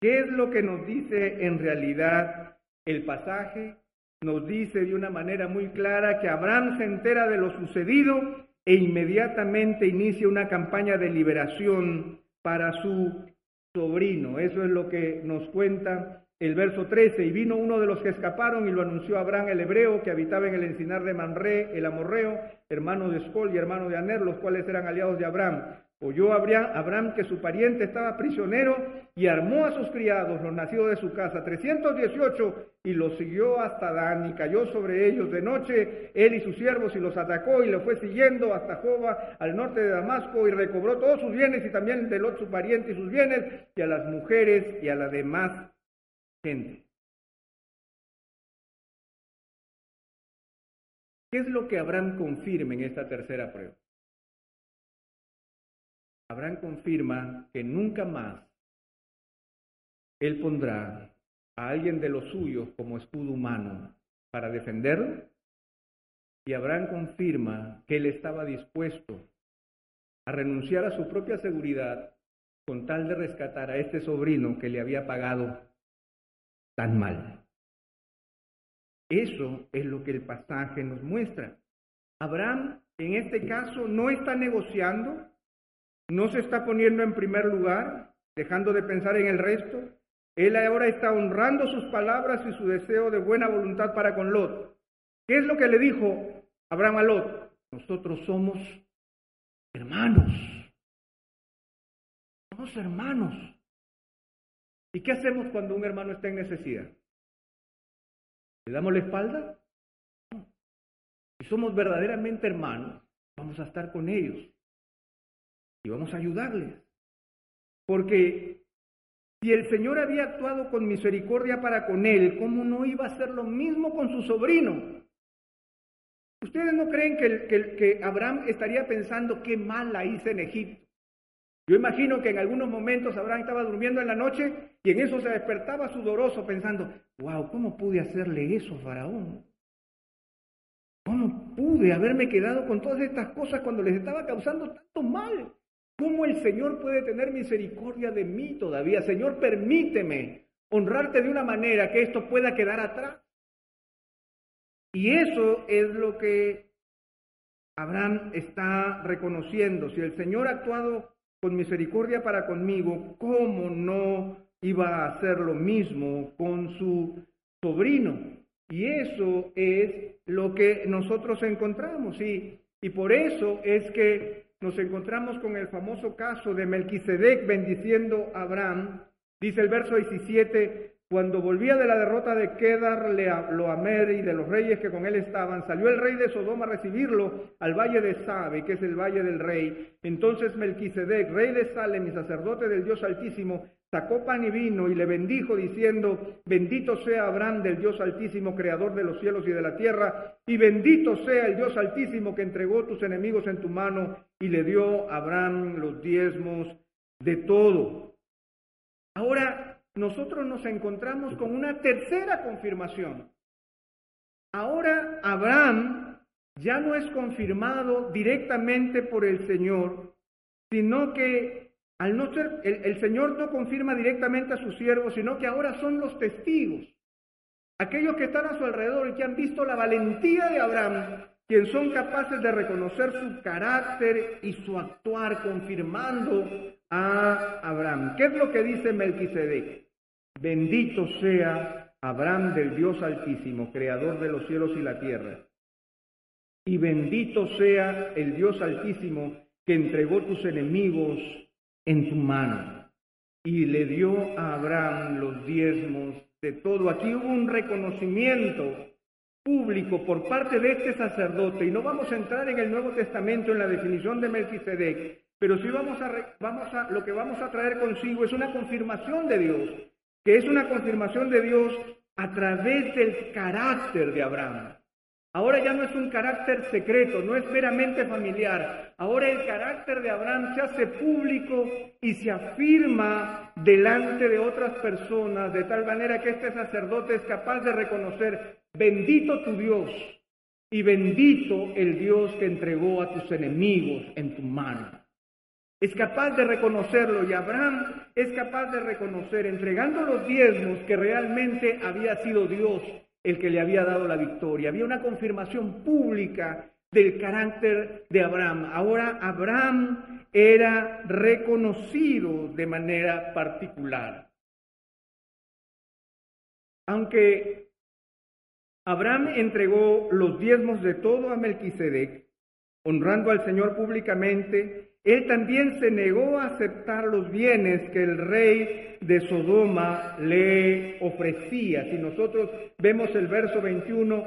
¿Qué es lo que nos dice en realidad el pasaje? Nos dice de una manera muy clara que Abraham se entera de lo sucedido e inmediatamente inicia una campaña de liberación para su sobrino. Eso es lo que nos cuenta el verso 13. Y vino uno de los que escaparon y lo anunció Abraham el hebreo, que habitaba en el encinar de Manré, el amorreo, hermano de Escol y hermano de Aner, los cuales eran aliados de Abraham. Oyó Abraham que su pariente estaba prisionero y armó a sus criados, los nacidos de su casa, 318, y los siguió hasta Dan y cayó sobre ellos de noche, él y sus siervos, y los atacó y lo fue siguiendo hasta Joba, al norte de Damasco, y recobró todos sus bienes y también de Lot su pariente y sus bienes, y a las mujeres y a la demás gente. ¿Qué es lo que Abraham confirma en esta tercera prueba? Abraham confirma que nunca más él pondrá a alguien de los suyos como escudo humano para defenderlo. Y Abraham confirma que él estaba dispuesto a renunciar a su propia seguridad con tal de rescatar a este sobrino que le había pagado tan mal. Eso es lo que el pasaje nos muestra. Abraham, en este caso, no está negociando, no se está poniendo en primer lugar, dejando de pensar en el resto. Él ahora está honrando sus palabras y su deseo de buena voluntad para con Lot. ¿Qué es lo que le dijo Abraham a Lot? Nosotros somos hermanos. Somos hermanos. ¿Y qué hacemos cuando un hermano está en necesidad? ¿Le damos la espalda? Si somos verdaderamente hermanos, vamos a estar con ellos y vamos a ayudarles. Porque Si el Señor había actuado con misericordia para con él, ¿cómo no iba a hacer lo mismo con su sobrino? ¿Ustedes no creen que, que, Abraham estaría pensando qué mal la hice en Egipto? Yo imagino que en algunos momentos Abraham estaba durmiendo en la noche y en eso se despertaba sudoroso pensando, wow, ¿cómo pude hacerle eso a Faraón? ¿Cómo pude haberme quedado con todas estas cosas cuando les estaba causando tanto mal? ¿Cómo el Señor puede tener misericordia de mí todavía? Señor, permíteme honrarte de una manera que esto pueda quedar atrás. Y eso es lo que Abraham está reconociendo. Si el Señor ha actuado con misericordia para conmigo, ¿cómo no iba a hacer lo mismo con su sobrino? Y eso es lo que nosotros encontramos. Y, y por eso es que nos encontramos con el famoso caso de Melquisedec bendiciendo a Abraham. Dice el verso 17, cuando volvía de la derrota de Kedar, Loamer y de los reyes que con él estaban, salió el rey de Sodoma a recibirlo al valle de Sabe, que es el valle del rey. Entonces Melquisedec, rey de Salem y sacerdote del Dios Altísimo, sacó pan y vino y le bendijo diciendo, bendito sea Abraham del Dios Altísimo, creador de los cielos y de la tierra, y bendito sea el Dios Altísimo que entregó tus enemigos en tu mano y le dio a Abraham los diezmos de todo. Ahora nosotros nos encontramos con una tercera confirmación. Ahora Abraham ya no es confirmado directamente por el Señor, sino que al no ser, el, Señor no confirma directamente a sus siervos, sino que ahora son los testigos. Aquellos que están a su alrededor y que han visto la valentía de Abraham, quien son capaces de reconocer su carácter y su actuar, confirmando a Abraham. ¿Qué es lo que dice Melquisedec? Bendito sea Abraham del Dios Altísimo, creador de los cielos y la tierra. Y bendito sea el Dios Altísimo que entregó tus enemigos en tu mano. Y le dio a Abraham los diezmos de todo. Aquí hubo un reconocimiento público por parte de este sacerdote, y no vamos a entrar en el Nuevo Testamento en la definición de Melquisedec, pero sí vamos a, vamos a, lo que vamos a traer consigo es una confirmación de Dios, que es una confirmación de Dios a través del carácter de Abraham. Ahora ya no es un carácter secreto, no es meramente familiar. Ahora el carácter de Abraham se hace público y se afirma delante de otras personas, de tal manera que este sacerdote es capaz de reconocer, bendito tu Dios y bendito el Dios que entregó a tus enemigos en tu mano. Es capaz de reconocerlo y Abraham es capaz de reconocer, entregando los diezmos, que realmente había sido Dios el que le había dado la victoria. Había una confirmación pública del carácter de Abraham. Ahora Abraham era reconocido de manera particular. Aunque Abraham entregó los diezmos de todo a Melquisedec, honrando al Señor públicamente, él también se negó a aceptar los bienes que el rey de Sodoma le ofrecía. Si nosotros vemos el verso 21,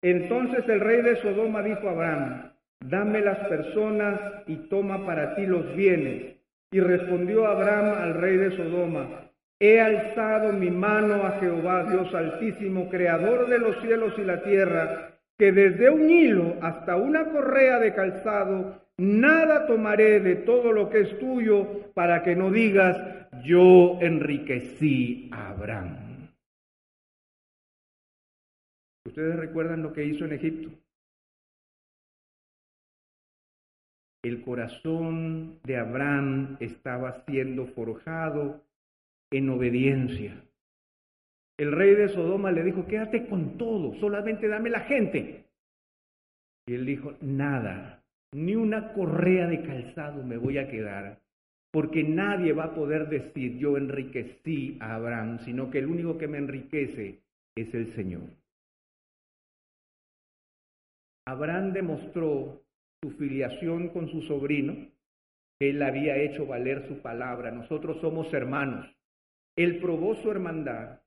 entonces el rey de Sodoma dijo a Abraham, dame las personas y toma para ti los bienes. Y respondió Abraham al rey de Sodoma, he alzado mi mano a Jehová, Dios altísimo, creador de los cielos y la tierra, que desde un hilo hasta una correa de calzado nada tomaré de todo lo que es tuyo para que no digas, yo enriquecí a Abraham. ¿Ustedes recuerdan lo que hizo en Egipto? El corazón de Abraham estaba siendo forjado en obediencia. El rey de Sodoma le dijo, quédate con todo, solamente dame la gente. Y él dijo, nada, ni una correa de calzado me voy a quedar, porque nadie va a poder decir yo enriquecí a Abraham, sino que el único que me enriquece es el Señor. Abraham demostró su filiación con su sobrino, él había hecho valer su palabra, nosotros somos hermanos. Él probó su hermandad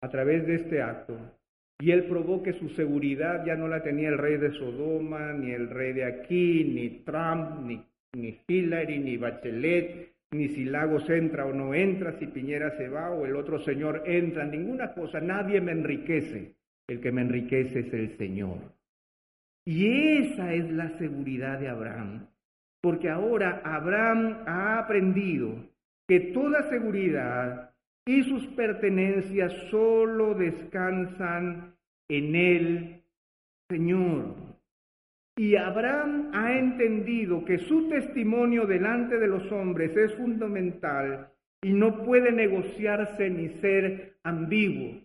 a través de este acto y él probó que su seguridad ya no la tenía el rey de Sodoma, ni el rey de aquí, ni Trump, ni, ni Hillary, ni Bachelet, ni si Lagos entra o no entra, si Piñera se va o el otro señor entra, ninguna cosa, nadie me enriquece. El que me enriquece es el Señor. Y esa es la seguridad de Abraham, porque ahora Abraham ha aprendido que toda seguridad y sus pertenencias solo descansan en el Señor. Y Abraham ha entendido que su testimonio delante de los hombres es fundamental y no puede negociarse ni ser ambiguo.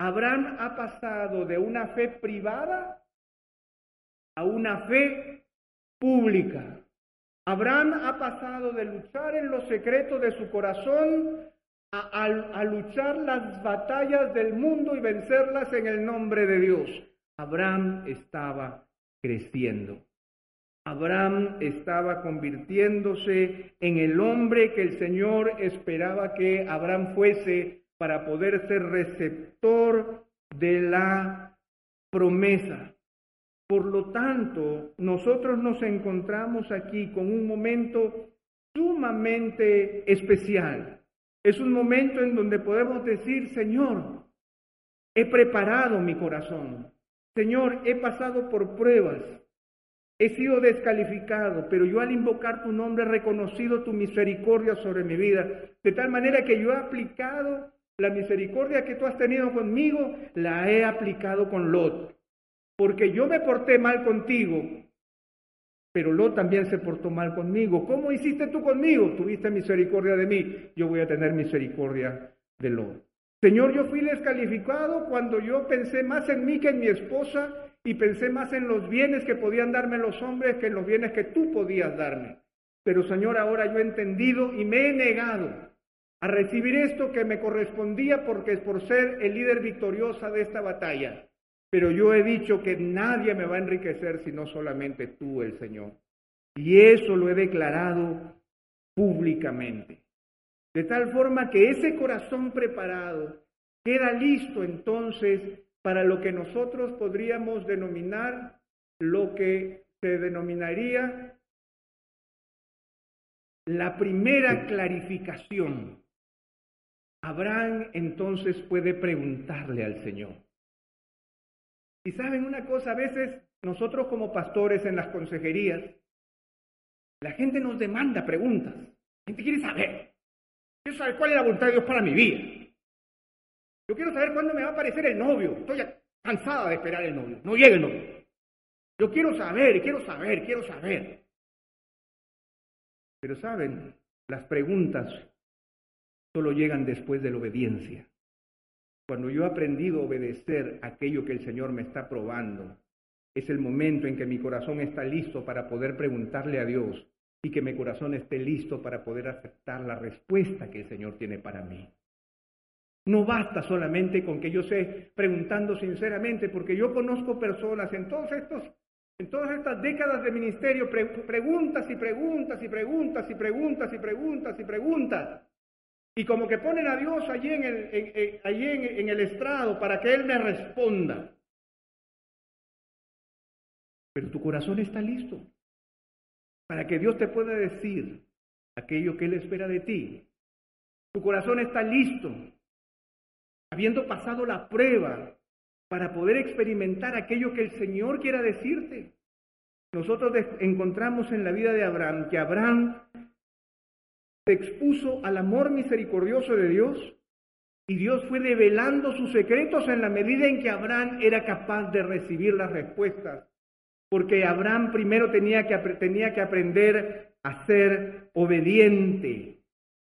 Abraham ha pasado de una fe privada a una fe pública. Abraham ha pasado de luchar en los secretos de su corazón a, luchar las batallas del mundo y vencerlas en el nombre de Dios. Abraham estaba creciendo. Abraham estaba convirtiéndose en el hombre que el Señor esperaba que Abraham fuese para poder ser receptor de la promesa. Por lo tanto, nosotros nos encontramos aquí con un momento sumamente especial. Es un momento en donde podemos decir, Señor, he preparado mi corazón. Señor, he pasado por pruebas, he sido descalificado, pero yo al invocar tu nombre he reconocido tu misericordia sobre mi vida, de tal manera que yo he aplicado la misericordia que tú has tenido conmigo, la he aplicado con Lot, porque yo me porté mal contigo, pero Lot también se portó mal conmigo. ¿Cómo hiciste tú conmigo? Tuviste misericordia de mí, yo voy a tener misericordia de Lot. Señor, yo fui descalificado cuando yo pensé más en mí que en mi esposa y pensé más en los bienes que podían darme los hombres que en los bienes que tú podías darme. Pero Señor, ahora yo he entendido y me he negado a recibir esto que me correspondía porque es por ser el líder victoriosa de esta batalla. Pero yo he dicho que nadie me va a enriquecer sino solamente tú, el Señor. Y eso lo he declarado públicamente. De tal forma que ese corazón preparado queda listo entonces para lo que nosotros podríamos denominar lo que se denominaría la primera clarificación. Abraham entonces puede preguntarle al Señor. Y saben una cosa, a veces nosotros como pastores en las consejerías, la gente nos demanda preguntas. La gente quiere saber. Quiero saber cuál es la voluntad de Dios para mi vida. Yo quiero saber cuándo me va a aparecer el novio. Estoy cansada de esperar el novio. No llega el novio. Yo quiero saber, quiero saber, quiero saber. Pero saben, las preguntas solo llegan después de la obediencia. Cuando yo he aprendido a obedecer aquello que el Señor me está probando, es el momento en que mi corazón está listo para poder preguntarle a Dios y que mi corazón esté listo para poder aceptar la respuesta que el Señor tiene para mí. No basta solamente con que yo sé preguntando sinceramente, porque yo conozco personas en en todas estas décadas de ministerio, preguntas y preguntas y preguntas y preguntas y preguntas y preguntas. Como que ponen a Dios allí en el, en el estrado para que Él me responda. Pero tu corazón está listo para que Dios te pueda decir aquello que Él espera de ti. Tu corazón está listo, habiendo pasado la prueba, para poder experimentar aquello que el Señor quiera decirte. Nosotros encontramos en la vida de Abraham que Abraham se expuso al amor misericordioso de Dios y Dios fue revelando sus secretos en la medida en que Abraham era capaz de recibir las respuestas porque Abraham primero tenía que, tenía que aprender a ser obediente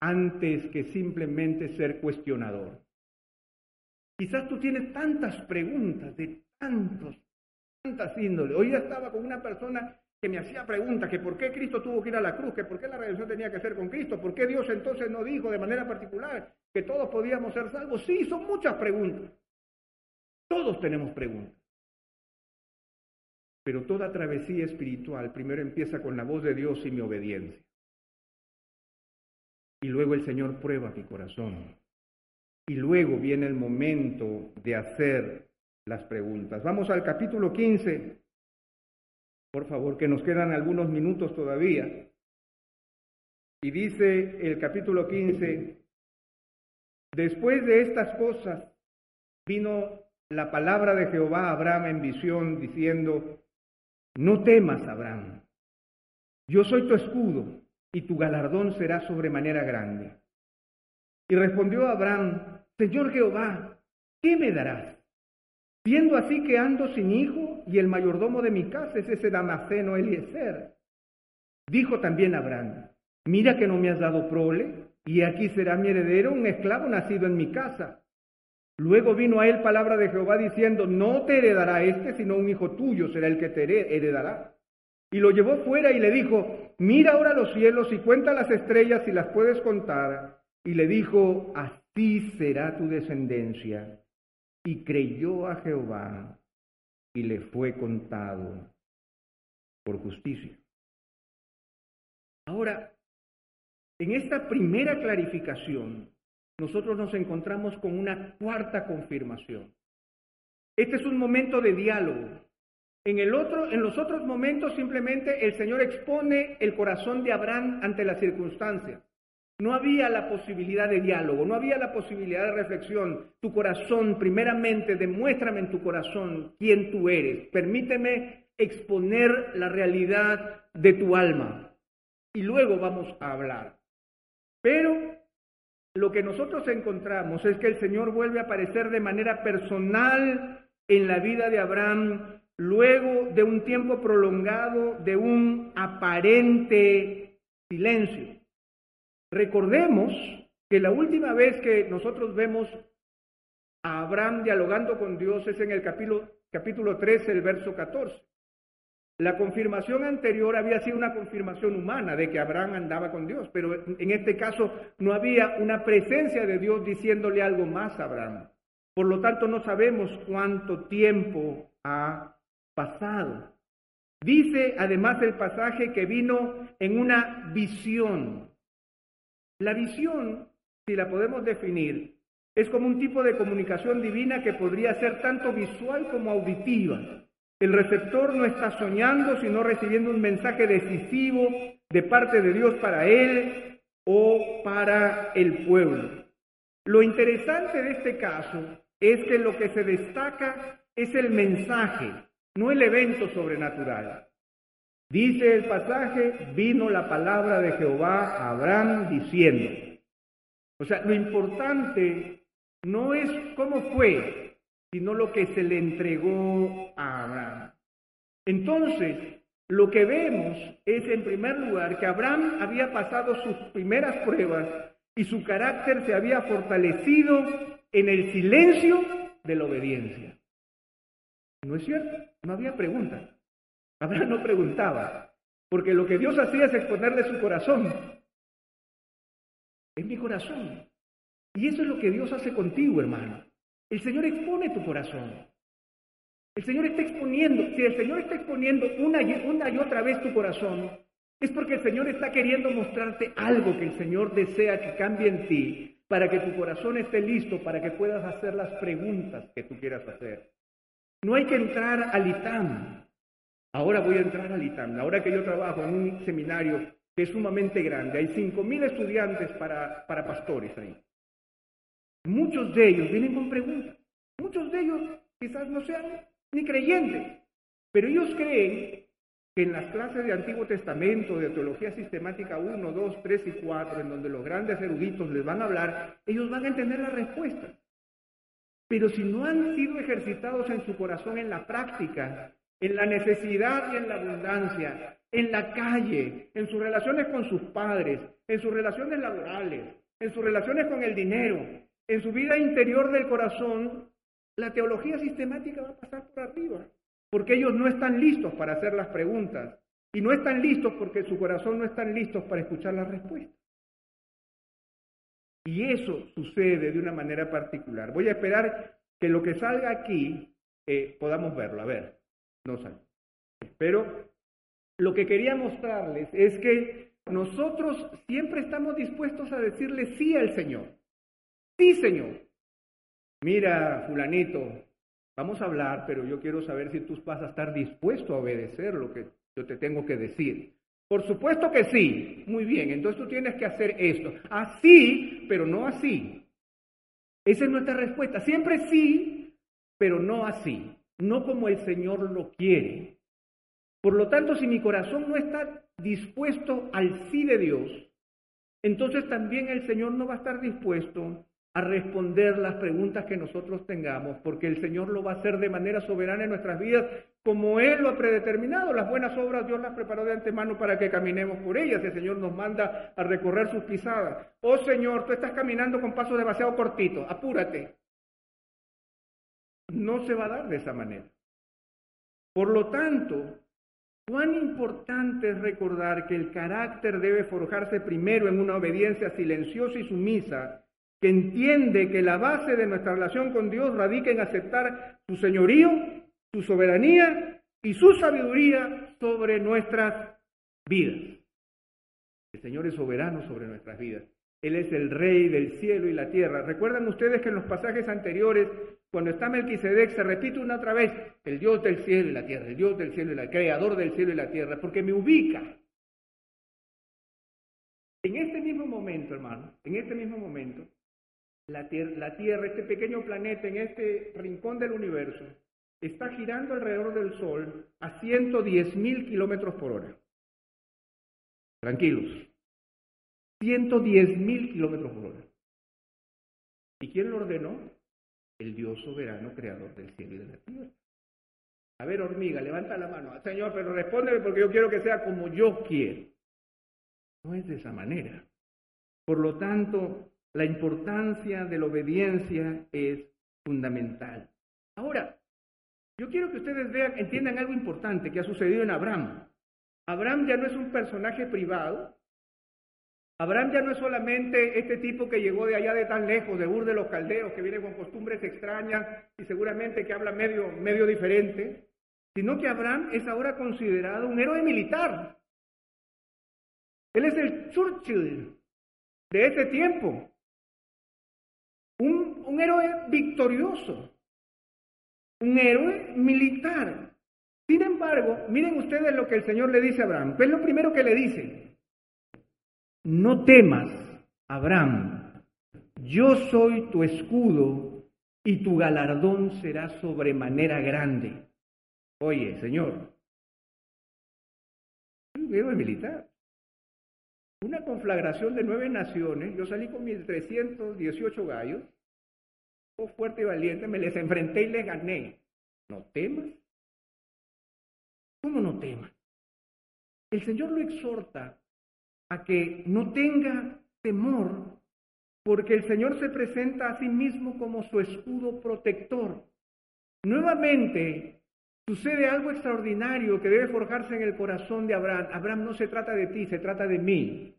antes que simplemente ser cuestionador. Quizás tú tienes tantas preguntas de tantos, tantas índoles. Hoy estaba con una persona que me hacía preguntas, que por qué Cristo tuvo que ir a la cruz, que por qué la redención tenía que ser con Cristo, por qué Dios entonces no dijo de manera particular que todos podíamos ser salvos. Sí, son muchas preguntas. Todos tenemos preguntas. Pero toda travesía espiritual primero empieza con la voz de Dios y mi obediencia. Y luego el Señor prueba mi corazón. Y luego viene el momento de hacer las preguntas. Vamos al capítulo 15. Por favor, que nos quedan algunos minutos todavía. Y dice el capítulo 15, después de estas cosas vino la palabra de Jehová a Abraham en visión diciendo, no temas, Abraham, yo soy tu escudo y tu galardón será sobremanera grande. Y respondió Abraham, Señor Jehová, ¿qué me darás? Viendo así que ando sin hijo y el mayordomo de mi casa es ese Damasceno Eliezer. Dijo también Abraham, mira que no me has dado prole, y aquí será mi heredero un esclavo nacido en mi casa. Luego vino a él palabra de Jehová diciendo, no te heredará este, sino un hijo tuyo será el que te heredará. Y lo llevó fuera y le dijo, mira ahora los cielos y cuenta las estrellas si las puedes contar. Y le dijo, así será tu descendencia. Y creyó a Jehová y le fue contado por justicia. Ahora, en esta primera clarificación, nosotros nos encontramos con una cuarta confirmación. Este es un momento de diálogo. En, el otro, en los otros momentos simplemente el Señor expone el corazón de Abraham ante las circunstancias. No había la posibilidad de diálogo, no había la posibilidad de reflexión. Tu corazón, primeramente, demuéstrame en tu corazón quién tú eres. Permíteme exponer la realidad de tu alma. Y luego vamos a hablar. Pero lo que nosotros encontramos es que el Señor vuelve a aparecer de manera personal en la vida de Abraham luego de un tiempo prolongado de un aparente silencio. Recordemos que la última vez que nosotros vemos a Abraham dialogando con Dios es en el capítulo, capítulo 13, el verso 14. La confirmación anterior había sido una confirmación humana de que Abraham andaba con Dios, pero en este caso no había una presencia de Dios diciéndole algo más a Abraham. Por lo tanto, no sabemos cuánto tiempo ha pasado. Dice además el pasaje que vino en una visión. La visión, si la podemos definir, es como un tipo de comunicación divina que podría ser tanto visual como auditiva. El receptor no está soñando, sino recibiendo un mensaje decisivo de parte de Dios para él o para el pueblo. Lo interesante de este caso es que lo que se destaca es el mensaje, no el evento sobrenatural. Dice el pasaje, vino la palabra de Jehová a Abraham diciendo. O sea, lo importante no es cómo fue, sino lo que se le entregó a Abraham. Entonces, lo que vemos es, en primer lugar, que Abraham había pasado sus primeras pruebas y su carácter se había fortalecido en el silencio de la obediencia. ¿No es cierto? No había preguntas. Abraham no preguntaba, porque lo que Dios hacía es exponerle su corazón. Es mi corazón. Y eso es lo que Dios hace contigo, hermano. El Señor expone tu corazón. El Señor está exponiendo, si el Señor está exponiendo una y, otra vez tu corazón, es porque el Señor está queriendo mostrarte algo que el Señor desea que cambie en ti, para que tu corazón esté listo, para que puedas hacer las preguntas que tú quieras hacer. No hay que entrar al ITAM. Ahora voy a entrar al ITAM. Ahora que yo trabajo en un seminario que es sumamente grande, hay cinco mil estudiantes para, para pastores ahí. Muchos de ellos vienen con preguntas. Muchos de ellos quizás no sean ni creyentes, pero ellos creen que en las clases de Antiguo Testamento, de Teología Sistemática 1, 2, 3 y 4, en donde los grandes eruditos les van a hablar, ellos van a entender la respuesta. Pero si no han sido ejercitados en su corazón en la práctica, en la necesidad y en la abundancia, en la calle, en sus relaciones con sus padres, en sus relaciones laborales, en sus relaciones con el dinero, en su vida interior del corazón, la teología sistemática va a pasar por arriba, porque ellos no están listos para hacer las preguntas y no están listos porque su corazón no están listos para escuchar las respuestas. Y eso sucede de una manera particular. Voy a esperar que lo que salga aquí eh, podamos verlo. A ver, no sale. Pero lo que quería mostrarles es que nosotros siempre estamos dispuestos a decirle sí al Señor. Sí, Señor. Mira, fulanito, vamos a hablar, pero yo quiero saber si tú vas a estar dispuesto a obedecer lo que yo te tengo que decir. Por supuesto que sí. Muy bien, entonces tú tienes que hacer esto. Así, pero no así. Esa es nuestra respuesta. Siempre sí, pero no así. No como el Señor lo quiere. Por lo tanto, si mi corazón no está dispuesto al sí de Dios, entonces también el Señor no va a estar dispuesto a responder las preguntas que nosotros tengamos, porque el Señor lo va a hacer de manera soberana en nuestras vidas, como Él lo ha predeterminado. Las buenas obras Dios las preparó de antemano para que caminemos por ellas. El Señor nos manda a recorrer sus pisadas. Oh Señor, tú estás caminando con pasos demasiado cortitos, apúrate. No se va a dar de esa manera. Por lo tanto, cuán importante es recordar que el carácter debe forjarse primero en una obediencia silenciosa y sumisa que entiende que la base de nuestra relación con Dios radica en aceptar su señorío, su soberanía y su sabiduría sobre nuestras vidas. El Señor es soberano sobre nuestras vidas. Él es el rey del cielo y la tierra. Recuerdan ustedes que en los pasajes anteriores, cuando está Melquisedec, se repite una otra vez, el Dios del cielo y la tierra, el Dios del cielo y la creador del cielo y la tierra, porque me ubica. En este mismo momento, hermano, en este mismo momento, la tierra, este pequeño planeta en este rincón del universo, está girando alrededor del Sol a 110 mil kilómetros por hora. Tranquilos. 110 mil kilómetros por hora. ¿Y quién lo ordenó? El Dios soberano, creador del cielo y de la tierra. A ver, hormiga, levanta la mano. Señor, pero respóndeme porque yo quiero que sea como yo quiero. No es de esa manera. Por lo tanto, la importancia de la obediencia es fundamental. Ahora, yo quiero que ustedes vean, entiendan algo importante que ha sucedido en Abraham. Abraham ya no es un personaje privado. Abraham ya no es solamente este tipo que llegó de allá de tan lejos, de Ur de los Caldeos, que viene con costumbres extrañas y seguramente que habla medio, medio diferente, sino que Abraham es ahora considerado un héroe militar. Él es el Churchill de ese tiempo un, héroe victorioso, un héroe militar. Sin embargo, miren ustedes lo que el Señor le dice a Abraham. ¿Qué es lo primero que le dice? No temas, Abraham, yo soy tu escudo y tu galardón será sobremanera grande. Oye, Señor, un militar. Una conflagración de nueve naciones, yo salí con mis 318 gallos, fuerte y valiente, me les enfrenté y les gané. ¿No temas? ¿Cómo no temas? El Señor lo exhorta a que no tenga temor, porque el Señor se presenta a sí mismo como su escudo protector. Nuevamente, sucede algo extraordinario que debe forjarse en el corazón de Abraham. Abraham no se trata de ti, se trata de mí.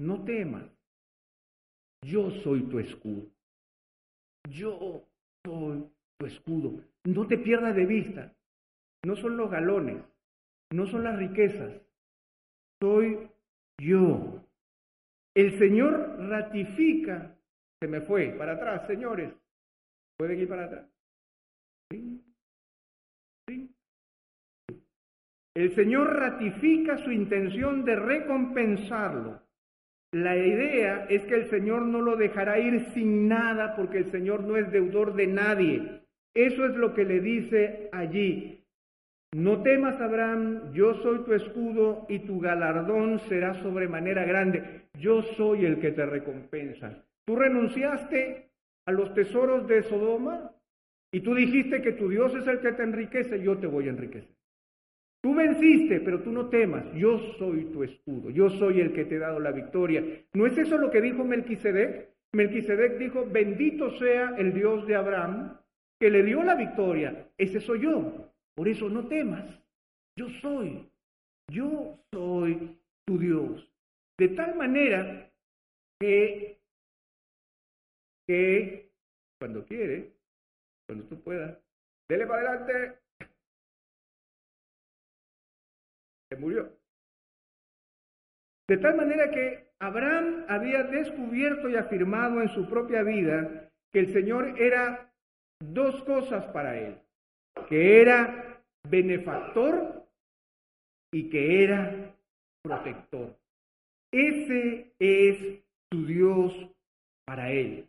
No temas. Yo soy tu escudo. Yo soy tu escudo. No te pierdas de vista. No son los galones, no son las riquezas. Soy yo. El Señor ratifica. Se me fue para atrás, señores. ¿Pueden ir para atrás? El Señor ratifica su intención de recompensarlo la idea es que el Señor no lo dejará ir sin nada porque el Señor no es deudor de nadie. Eso es lo que le dice allí. No temas, Abraham, yo soy tu escudo y tu galardón será sobremanera grande. Yo soy el que te recompensa. Tú renunciaste a los tesoros de Sodoma y tú dijiste que tu Dios es el que te enriquece, yo te voy a enriquecer. Tú venciste, pero tú no temas, yo soy tu escudo, yo soy el que te he dado la victoria. ¿No es eso lo que dijo Melquisedec? Melquisedec dijo, bendito sea el Dios de Abraham, que le dio la victoria. Ese soy yo. Por eso no temas, yo soy, yo soy tu Dios. De tal manera que, que cuando quiere, cuando tú puedas, dele para adelante, murió. De tal manera que Abraham había descubierto y afirmado en su propia vida que el Señor era dos cosas para él, que era benefactor y que era protector. Ese es tu Dios para él.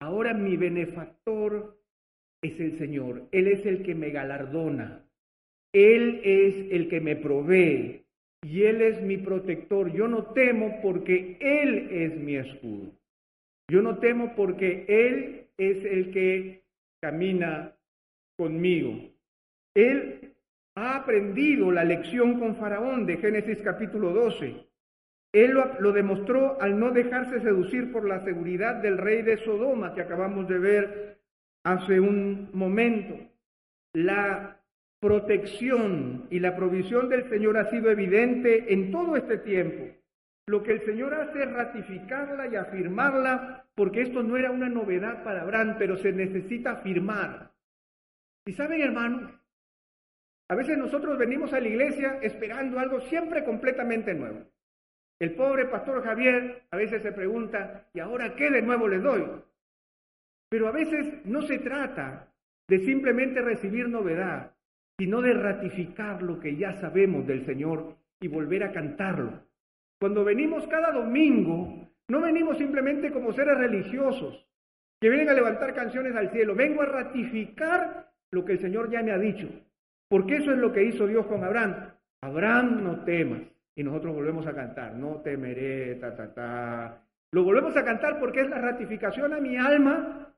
Ahora mi benefactor es el Señor. Él es el que me galardona. Él es el que me provee. Y Él es mi protector. Yo no temo porque Él es mi escudo. Yo no temo porque Él es el que camina conmigo. Él ha aprendido la lección con Faraón de Génesis capítulo 12. Él lo, demostró al no dejarse seducir por la seguridad del rey de Sodoma que acabamos de ver hace un momento. La protección y la provisión del Señor ha sido evidente en todo este tiempo. Lo que el Señor hace es ratificarla y afirmarla, porque esto no era una novedad para Abraham, pero se necesita afirmar. Y saben, hermanos, a veces nosotros venimos a la iglesia esperando algo siempre completamente nuevo. El pobre pastor Javier a veces se pregunta, ¿y ahora qué de nuevo les doy? Pero a veces no se trata de simplemente recibir novedad, sino de ratificar lo que ya sabemos del Señor y volver a cantarlo. Cuando venimos cada domingo, no venimos simplemente como seres religiosos que vienen a levantar canciones al cielo, vengo a ratificar lo que el Señor ya me ha dicho, porque eso es lo que hizo Dios con Abraham. Abraham, no temas. Y nosotros volvemos a cantar, no temeré, ta, ta, ta. Lo volvemos a cantar porque es la ratificación a mi alma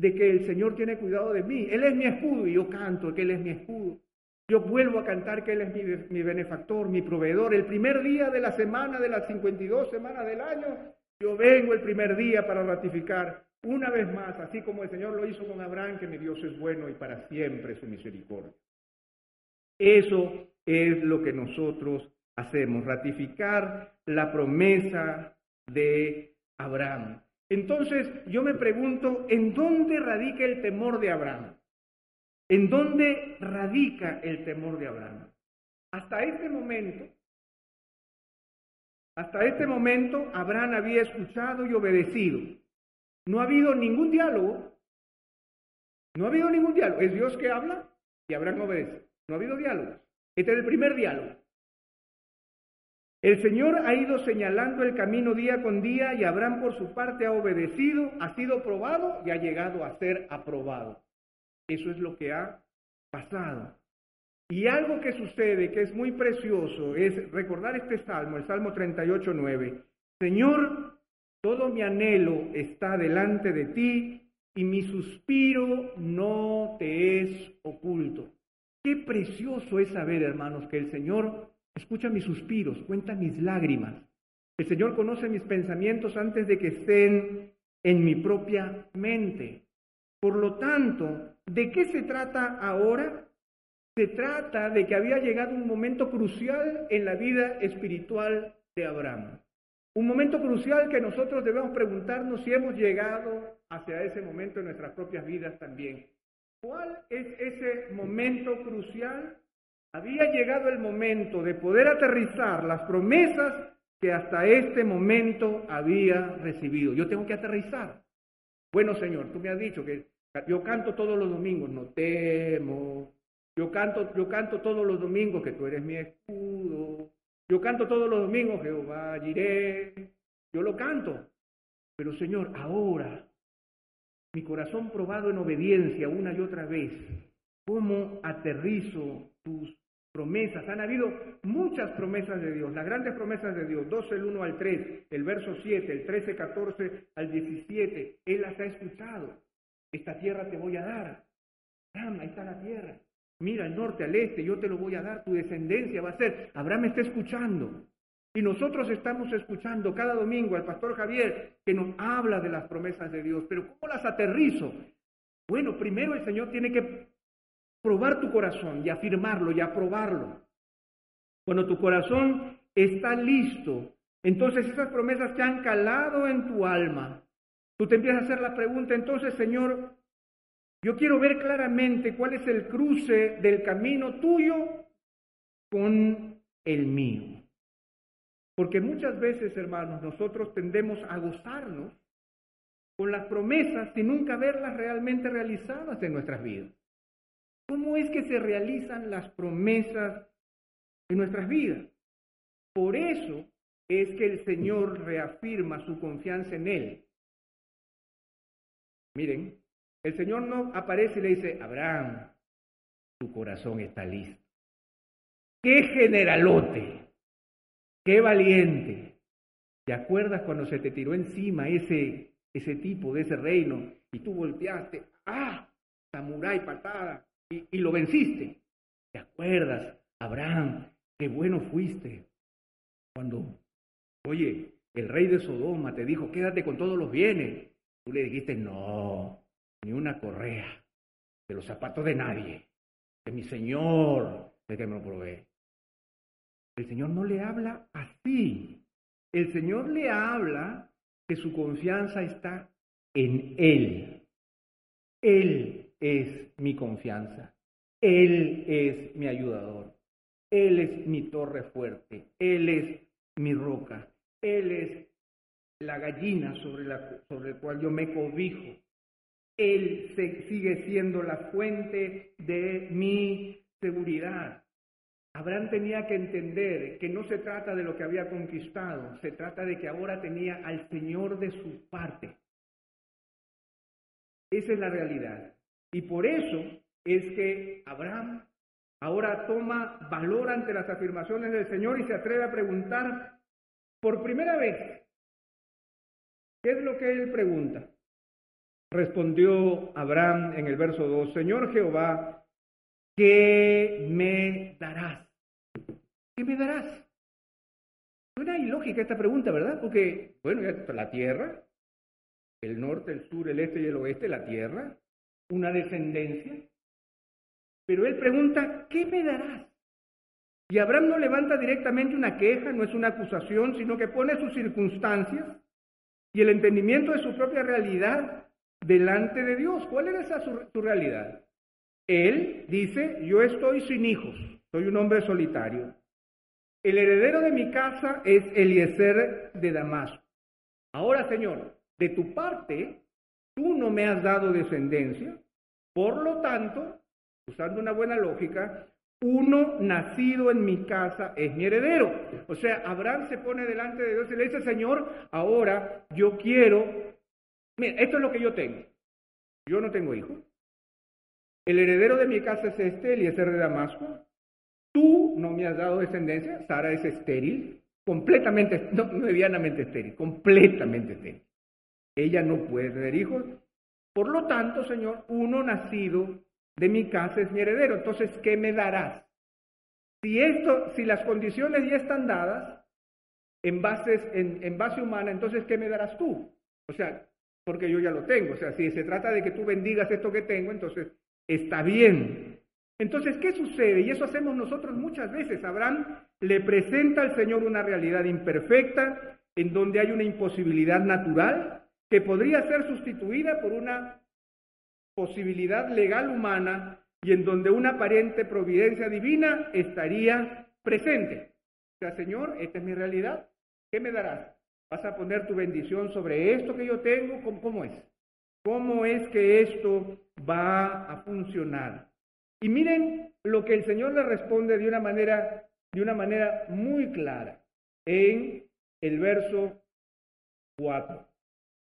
de que el Señor tiene cuidado de mí. Él es mi escudo y yo canto que Él es mi escudo. Yo vuelvo a cantar que Él es mi, benefactor, mi proveedor. El primer día de la semana, de las 52 semanas del año, yo vengo el primer día para ratificar una vez más, así como el Señor lo hizo con Abraham, que mi Dios es bueno y para siempre su misericordia. Eso es lo que nosotros hacemos, ratificar la promesa de Abraham. Entonces yo me pregunto, ¿en dónde radica el temor de Abraham? ¿En dónde radica el temor de Abraham? Hasta este momento, hasta este momento Abraham había escuchado y obedecido. No ha habido ningún diálogo. No ha habido ningún diálogo. Es Dios que habla y Abraham obedece. No ha habido diálogo. Este es el primer diálogo. El Señor ha ido señalando el camino día con día y Abraham por su parte ha obedecido, ha sido probado y ha llegado a ser aprobado. Eso es lo que ha pasado. Y algo que sucede que es muy precioso es recordar este salmo, el Salmo 38, 9. Señor, todo mi anhelo está delante de ti y mi suspiro no te es oculto. Qué precioso es saber, hermanos, que el Señor escucha mis suspiros, cuenta mis lágrimas. El Señor conoce mis pensamientos antes de que estén en mi propia mente. Por lo tanto, ¿de qué se trata ahora? Se trata de que había llegado un momento crucial en la vida espiritual de Abraham. Un momento crucial que nosotros debemos preguntarnos si hemos llegado hacia ese momento en nuestras propias vidas también. ¿Cuál es ese momento crucial? Había llegado el momento de poder aterrizar las promesas que hasta este momento había recibido. Yo tengo que aterrizar. Bueno, Señor, tú me has dicho que yo canto todos los domingos, no temo. Yo canto, yo canto todos los domingos que tú eres mi escudo. Yo canto todos los domingos, Jehová, iré. Yo lo canto. Pero Señor, ahora mi corazón probado en obediencia una y otra vez, cómo aterrizo tus promesas. Han habido muchas promesas de Dios, las grandes promesas de Dios, 12, el 1 al 3, el verso 7, el 13, 14 al 17. Él las ha escuchado. Esta tierra te voy a dar. Abraham, ahí está la tierra. Mira al norte, al este, yo te lo voy a dar, tu descendencia va a ser. Abraham está escuchando. Y nosotros estamos escuchando cada domingo al pastor Javier que nos habla de las promesas de Dios, pero ¿cómo las aterrizo? Bueno, primero el Señor tiene que probar tu corazón y afirmarlo y aprobarlo. Cuando tu corazón está listo, entonces esas promesas que han calado en tu alma. Tú te empiezas a hacer la pregunta, entonces Señor, yo quiero ver claramente cuál es el cruce del camino tuyo con el mío. Porque muchas veces, hermanos, nosotros tendemos a gozarnos con las promesas sin nunca verlas realmente realizadas en nuestras vidas. ¿Cómo es que se realizan las promesas en nuestras vidas? Por eso es que el Señor reafirma su confianza en Él. Miren, el Señor no aparece y le dice, Abraham, tu corazón está listo. ¡Qué generalote! ¡Qué valiente! ¿Te acuerdas cuando se te tiró encima ese, ese tipo de ese reino y tú volteaste? ¡Ah! Samurái patada y, y lo venciste. ¿Te acuerdas, Abraham? ¡Qué bueno fuiste! Cuando, oye, el rey de Sodoma te dijo, quédate con todos los bienes. Tú le dijiste, no, ni una correa de los zapatos de nadie, de mi Señor, de que me lo provee. El Señor no le habla así. El Señor le habla que su confianza está en Él. Él es mi confianza. Él es mi ayudador. Él es mi torre fuerte. Él es mi roca. Él es la gallina sobre la, sobre la cual yo me cobijo. Él sigue siendo la fuente de mi seguridad. Abraham tenía que entender que no se trata de lo que había conquistado, se trata de que ahora tenía al Señor de su parte. Esa es la realidad. Y por eso es que Abraham ahora toma valor ante las afirmaciones del Señor y se atreve a preguntar por primera vez, ¿qué es lo que él pregunta? Respondió Abraham en el verso 2, Señor Jehová, ¿qué me darás? ¿Qué me darás? Suena ilógica esta pregunta, ¿verdad? Porque, bueno, la tierra, el norte, el sur, el este y el oeste, la tierra, una descendencia. Pero él pregunta, ¿qué me darás? Y Abraham no levanta directamente una queja, no es una acusación, sino que pone sus circunstancias y el entendimiento de su propia realidad delante de Dios. ¿Cuál era esa su, su realidad? Él dice, yo estoy sin hijos, soy un hombre solitario. El heredero de mi casa es Eliezer de Damasco. Ahora, Señor, de tu parte, tú no me has dado descendencia, por lo tanto, usando una buena lógica, uno nacido en mi casa es mi heredero. O sea, Abraham se pone delante de Dios y le dice, Señor, ahora yo quiero, mira, esto es lo que yo tengo. Yo no tengo hijo. El heredero de mi casa es este, Eliezer de Damasco. Tú no me has dado descendencia, Sara es estéril, completamente, no, medianamente estéril, completamente estéril. Ella no puede tener hijos. Por lo tanto, Señor, uno nacido de mi casa es mi heredero. Entonces, ¿qué me darás? Si esto, si las condiciones ya están dadas en, bases, en, en base humana, entonces, ¿qué me darás tú? O sea, porque yo ya lo tengo. O sea, si se trata de que tú bendigas esto que tengo, entonces está bien. Entonces, ¿qué sucede? Y eso hacemos nosotros muchas veces. Abraham le presenta al Señor una realidad imperfecta, en donde hay una imposibilidad natural que podría ser sustituida por una posibilidad legal humana y en donde una aparente providencia divina estaría presente. O sea, Señor, esta es mi realidad. ¿Qué me darás? ¿Vas a poner tu bendición sobre esto que yo tengo? ¿Cómo, es? ¿Cómo es que esto va a funcionar? Y miren lo que el Señor le responde de una manera, de una manera muy clara en el verso 4.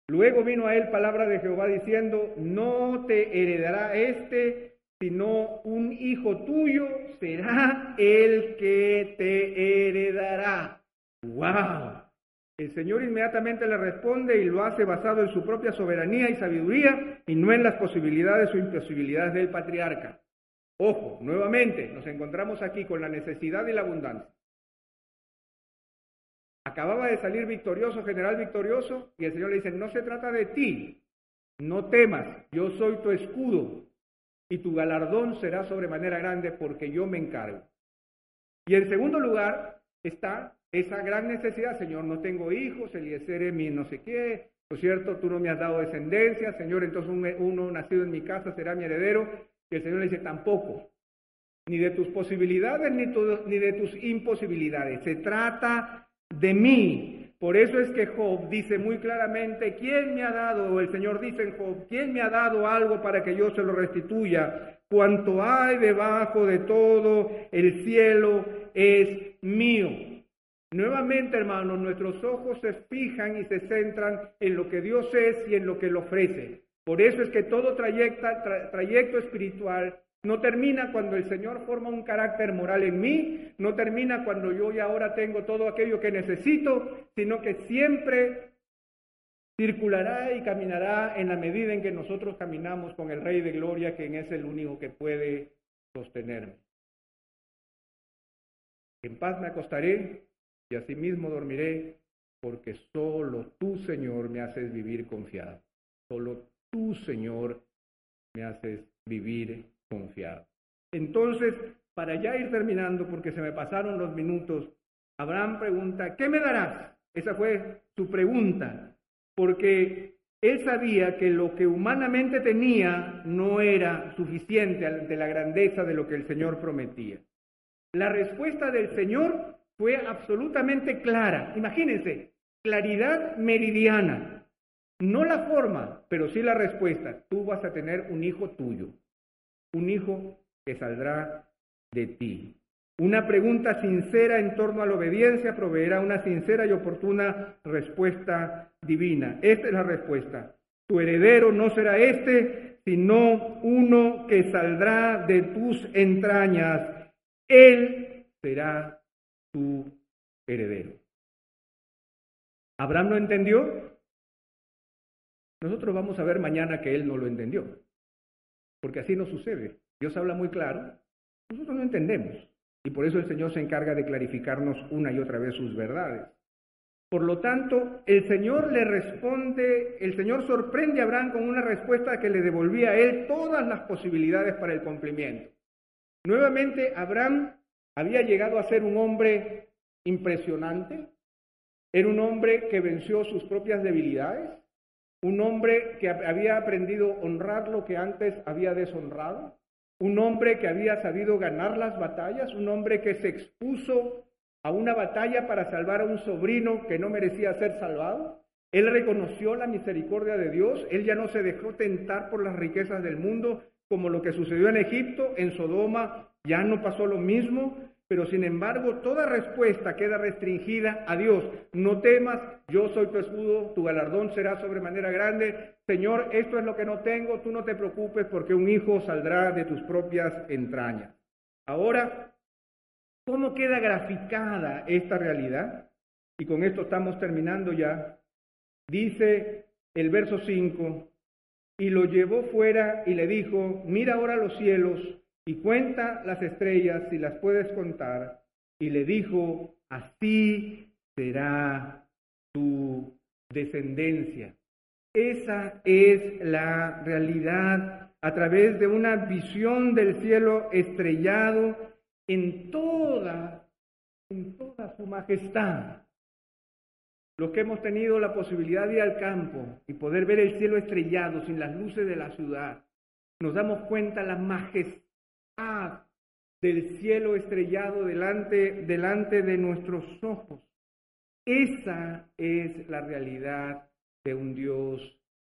Luego vino a él palabra de Jehová diciendo, no te heredará este, sino un hijo tuyo será el que te heredará. ¡Wow! El Señor inmediatamente le responde y lo hace basado en su propia soberanía y sabiduría y no en las posibilidades o imposibilidades del patriarca. Ojo, nuevamente nos encontramos aquí con la necesidad y la abundancia. Acababa de salir victorioso, general victorioso, y el Señor le dice, no se trata de ti, no temas, yo soy tu escudo, y tu galardón será sobremanera grande porque yo me encargo. Y en segundo lugar está esa gran necesidad, Señor, no tengo hijos, Eliezer es mi no sé qué, por cierto, tú no me has dado descendencia, Señor, entonces uno nacido en mi casa será mi heredero. Y el Señor le dice, tampoco, ni de tus posibilidades ni, ni de tus imposibilidades. Se trata de mí. Por eso es que Job dice muy claramente, ¿quién me ha dado, el Señor dice en Job, ¿quién me ha dado algo para que yo se lo restituya? Cuanto hay debajo de todo el cielo es mío. Nuevamente, hermanos, nuestros ojos se fijan y se centran en lo que Dios es y en lo que Él ofrece. Por eso es que todo trayecto, espiritual no termina cuando el Señor forma un carácter moral en mí, no termina cuando yo ya ahora tengo todo aquello que necesito, sino que siempre circulará y caminará en la medida en que nosotros caminamos con el Rey de Gloria, quien es el único que puede sostenerme. En paz me acostaré y asimismo dormiré, porque solo tú, Señor, me haces vivir confiado. Solo tú, Señor, me haces vivir confiado. Entonces, para ya ir terminando, porque se me pasaron los minutos, Abraham pregunta, ¿qué me darás? Esa fue su pregunta, porque él sabía que lo que humanamente tenía no era suficiente ante la grandeza de lo que el Señor prometía. La respuesta del Señor fue absolutamente clara. Imagínense, claridad meridiana. No la forma, pero sí la respuesta. Tú vas a tener un hijo tuyo, un hijo que saldrá de ti. Una pregunta sincera en torno a la obediencia proveerá una sincera y oportuna respuesta divina. Esta es la respuesta. Tu heredero no será este, sino uno que saldrá de tus entrañas. Él será tu heredero. ¿Abraham lo entendió? Nosotros vamos a ver mañana que él no lo entendió, porque así no sucede. Dios habla muy claro, nosotros no entendemos, y por eso el Señor se encarga de clarificarnos una y otra vez sus verdades. Por lo tanto, el Señor le responde, el Señor sorprende a Abraham con una respuesta que le devolvía a él todas las posibilidades para el cumplimiento. Nuevamente, Abraham había llegado a ser un hombre impresionante, era un hombre que venció sus propias debilidades, un hombre que había aprendido a honrar lo que antes había deshonrado, un hombre que había sabido ganar las batallas, un hombre que se expuso a una batalla para salvar a un sobrino que no merecía ser salvado. Él reconoció la misericordia de Dios, él ya no se dejó tentar por las riquezas del mundo como lo que sucedió en Egipto, en Sodoma ya no pasó lo mismo, pero sin embargo toda respuesta queda restringida a Dios. No temas, yo soy tu escudo, tu galardón será sobremanera grande. Señor, esto es lo que no tengo, tú no te preocupes porque un hijo saldrá de tus propias entrañas. Ahora, ¿cómo queda graficada esta realidad? Y con esto estamos terminando ya. Dice el verso 5, y lo llevó fuera y le dijo, mira ahora los cielos y cuenta las estrellas si las puedes contar. Y le dijo, así será tu descendencia. Esa es la realidad a través de una visión del cielo estrellado en toda, su majestad. Los que hemos tenido la posibilidad de ir al campo y poder ver el cielo estrellado sin las luces de la ciudad, nos damos cuenta la majestad del cielo estrellado delante, delante de nuestros ojos. Esa es la realidad de un Dios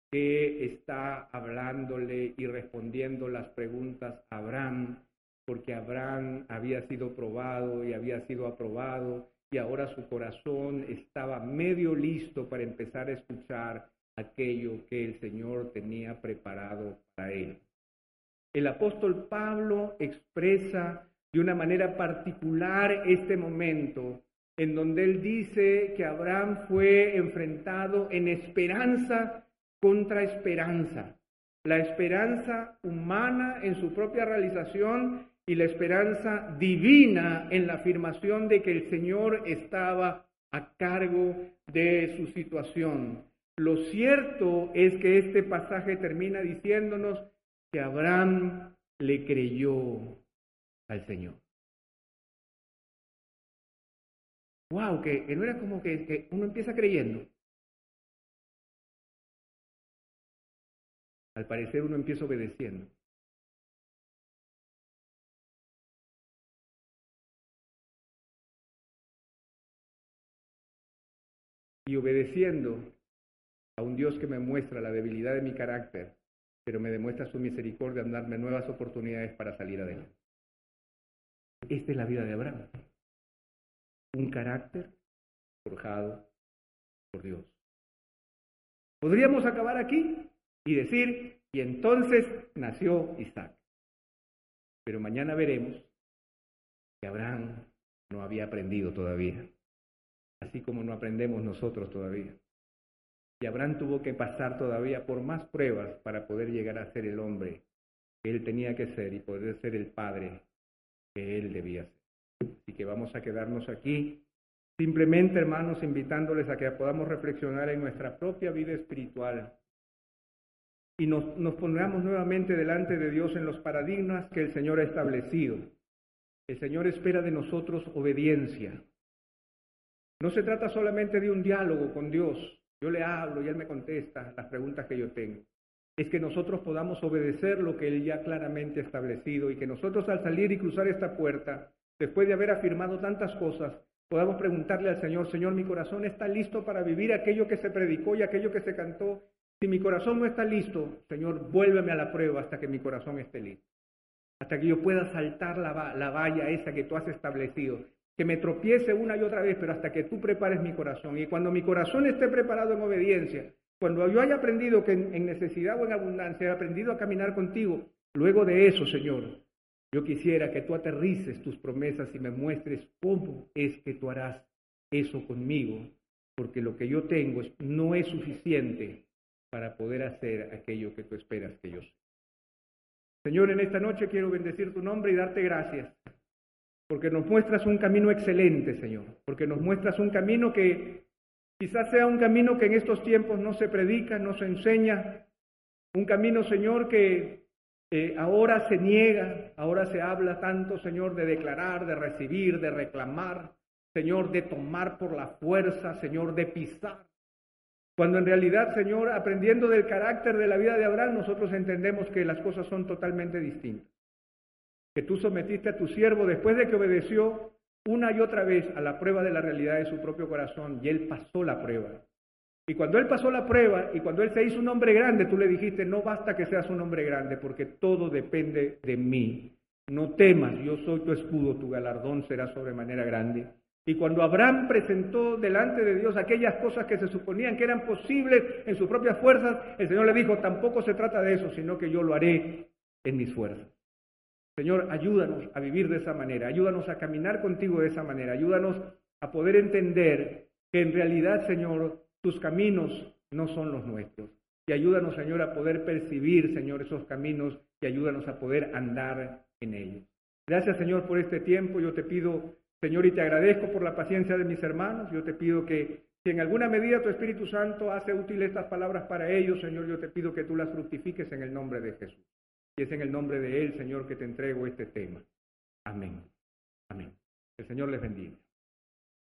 que está hablándole y respondiendo las preguntas a Abraham, porque Abraham había sido probado y había sido aprobado y ahora su corazón estaba medio listo para empezar a escuchar aquello que el Señor tenía preparado para él. El apóstol Pablo expresa de una manera particular este momento en donde él dice que Abraham fue enfrentado en esperanza contra esperanza. La esperanza humana en su propia realización y la esperanza divina en la afirmación de que el Señor estaba a cargo de su situación. Lo cierto es que este pasaje termina diciéndonos que Abraham le creyó al Señor. Wow, que, no era como que, que uno empieza creyendo. Al parecer uno empieza obedeciendo. Y obedeciendo a un Dios que me muestra la debilidad de mi carácter, pero me demuestra su misericordia en darme nuevas oportunidades para salir adelante. Esta es la vida de Abraham. Un carácter forjado por Dios. Podríamos acabar aquí y decir, y entonces nació Isaac. Pero mañana veremos que Abraham no había aprendido todavía, así como no aprendemos nosotros todavía. Y Abraham tuvo que pasar todavía por más pruebas para poder llegar a ser el hombre que él tenía que ser y poder ser el padre que él debía ser. Así que vamos a quedarnos aquí, simplemente hermanos, invitándoles a que podamos reflexionar en nuestra propia vida espiritual y nos, nos pongamos nuevamente delante de Dios en los paradigmas que el Señor ha establecido. El Señor espera de nosotros obediencia. No se trata solamente de un diálogo con Dios. Yo le hablo y Él me contesta las preguntas que yo tengo. Es que nosotros podamos obedecer lo que Él ya claramente ha establecido y que nosotros al salir y cruzar esta puerta, después de haber afirmado tantas cosas, podamos preguntarle al Señor, Señor, mi corazón está listo para vivir aquello que se predicó y aquello que se cantó si mi corazón no está listo, Señor, vuélveme a la prueba hasta que mi corazón esté listo. Hasta que yo pueda saltar la, la valla esa que tú has establecido. Que me tropiece una y otra vez, pero hasta que tú prepares mi corazón. Y cuando mi corazón esté preparado en obediencia, cuando yo haya aprendido que en, necesidad o en abundancia he aprendido a caminar contigo, luego de eso, Señor, yo quisiera que tú aterrices tus promesas y me muestres cómo es que tú harás eso conmigo, porque lo que yo tengo no es suficiente para poder hacer aquello que tú esperas que yo sea. Señor, en esta noche quiero bendecir tu nombre y darte gracias, porque nos muestras un camino excelente, Señor, porque nos muestras un camino que quizás sea un camino que en estos tiempos no se predica, no se enseña, un camino, Señor, que ahora se niega, ahora se habla tanto, Señor, de declarar, de recibir, de reclamar, Señor, de tomar por la fuerza, Señor, de pisar. Cuando en realidad, Señor, aprendiendo del carácter de la vida de Abraham, nosotros entendemos que las cosas son totalmente distintas. Que tú sometiste a tu siervo después de que obedeció una y otra vez a la prueba de la realidad de su propio corazón y él pasó la prueba. Y cuando él pasó la prueba y cuando él se hizo un hombre grande, tú le dijiste, no basta que seas un hombre grande porque todo depende de mí. No temas, yo soy tu escudo, tu galardón será sobremanera grande. Y cuando Abraham presentó delante de Dios aquellas cosas que se suponían que eran posibles en sus propias fuerzas, el Señor le dijo, tampoco se trata de eso, sino que yo lo haré en mis fuerzas. Señor, ayúdanos a vivir de esa manera, ayúdanos a caminar contigo de esa manera, ayúdanos a poder entender que en realidad, Señor, tus caminos no son los nuestros. Y ayúdanos, Señor, a poder percibir, Señor, esos caminos y ayúdanos a poder andar en ellos. Gracias, Señor, por este tiempo. Yo te pido Señor, y te agradezco por la paciencia de mis hermanos. Yo te pido que si en alguna medida tu Espíritu Santo hace útil estas palabras para ellos, Señor, yo te pido que tú las fructifiques en el nombre de Jesús. Y es en el nombre de Él, Señor, que te entrego este tema. Amén. Amén. El Señor les bendiga.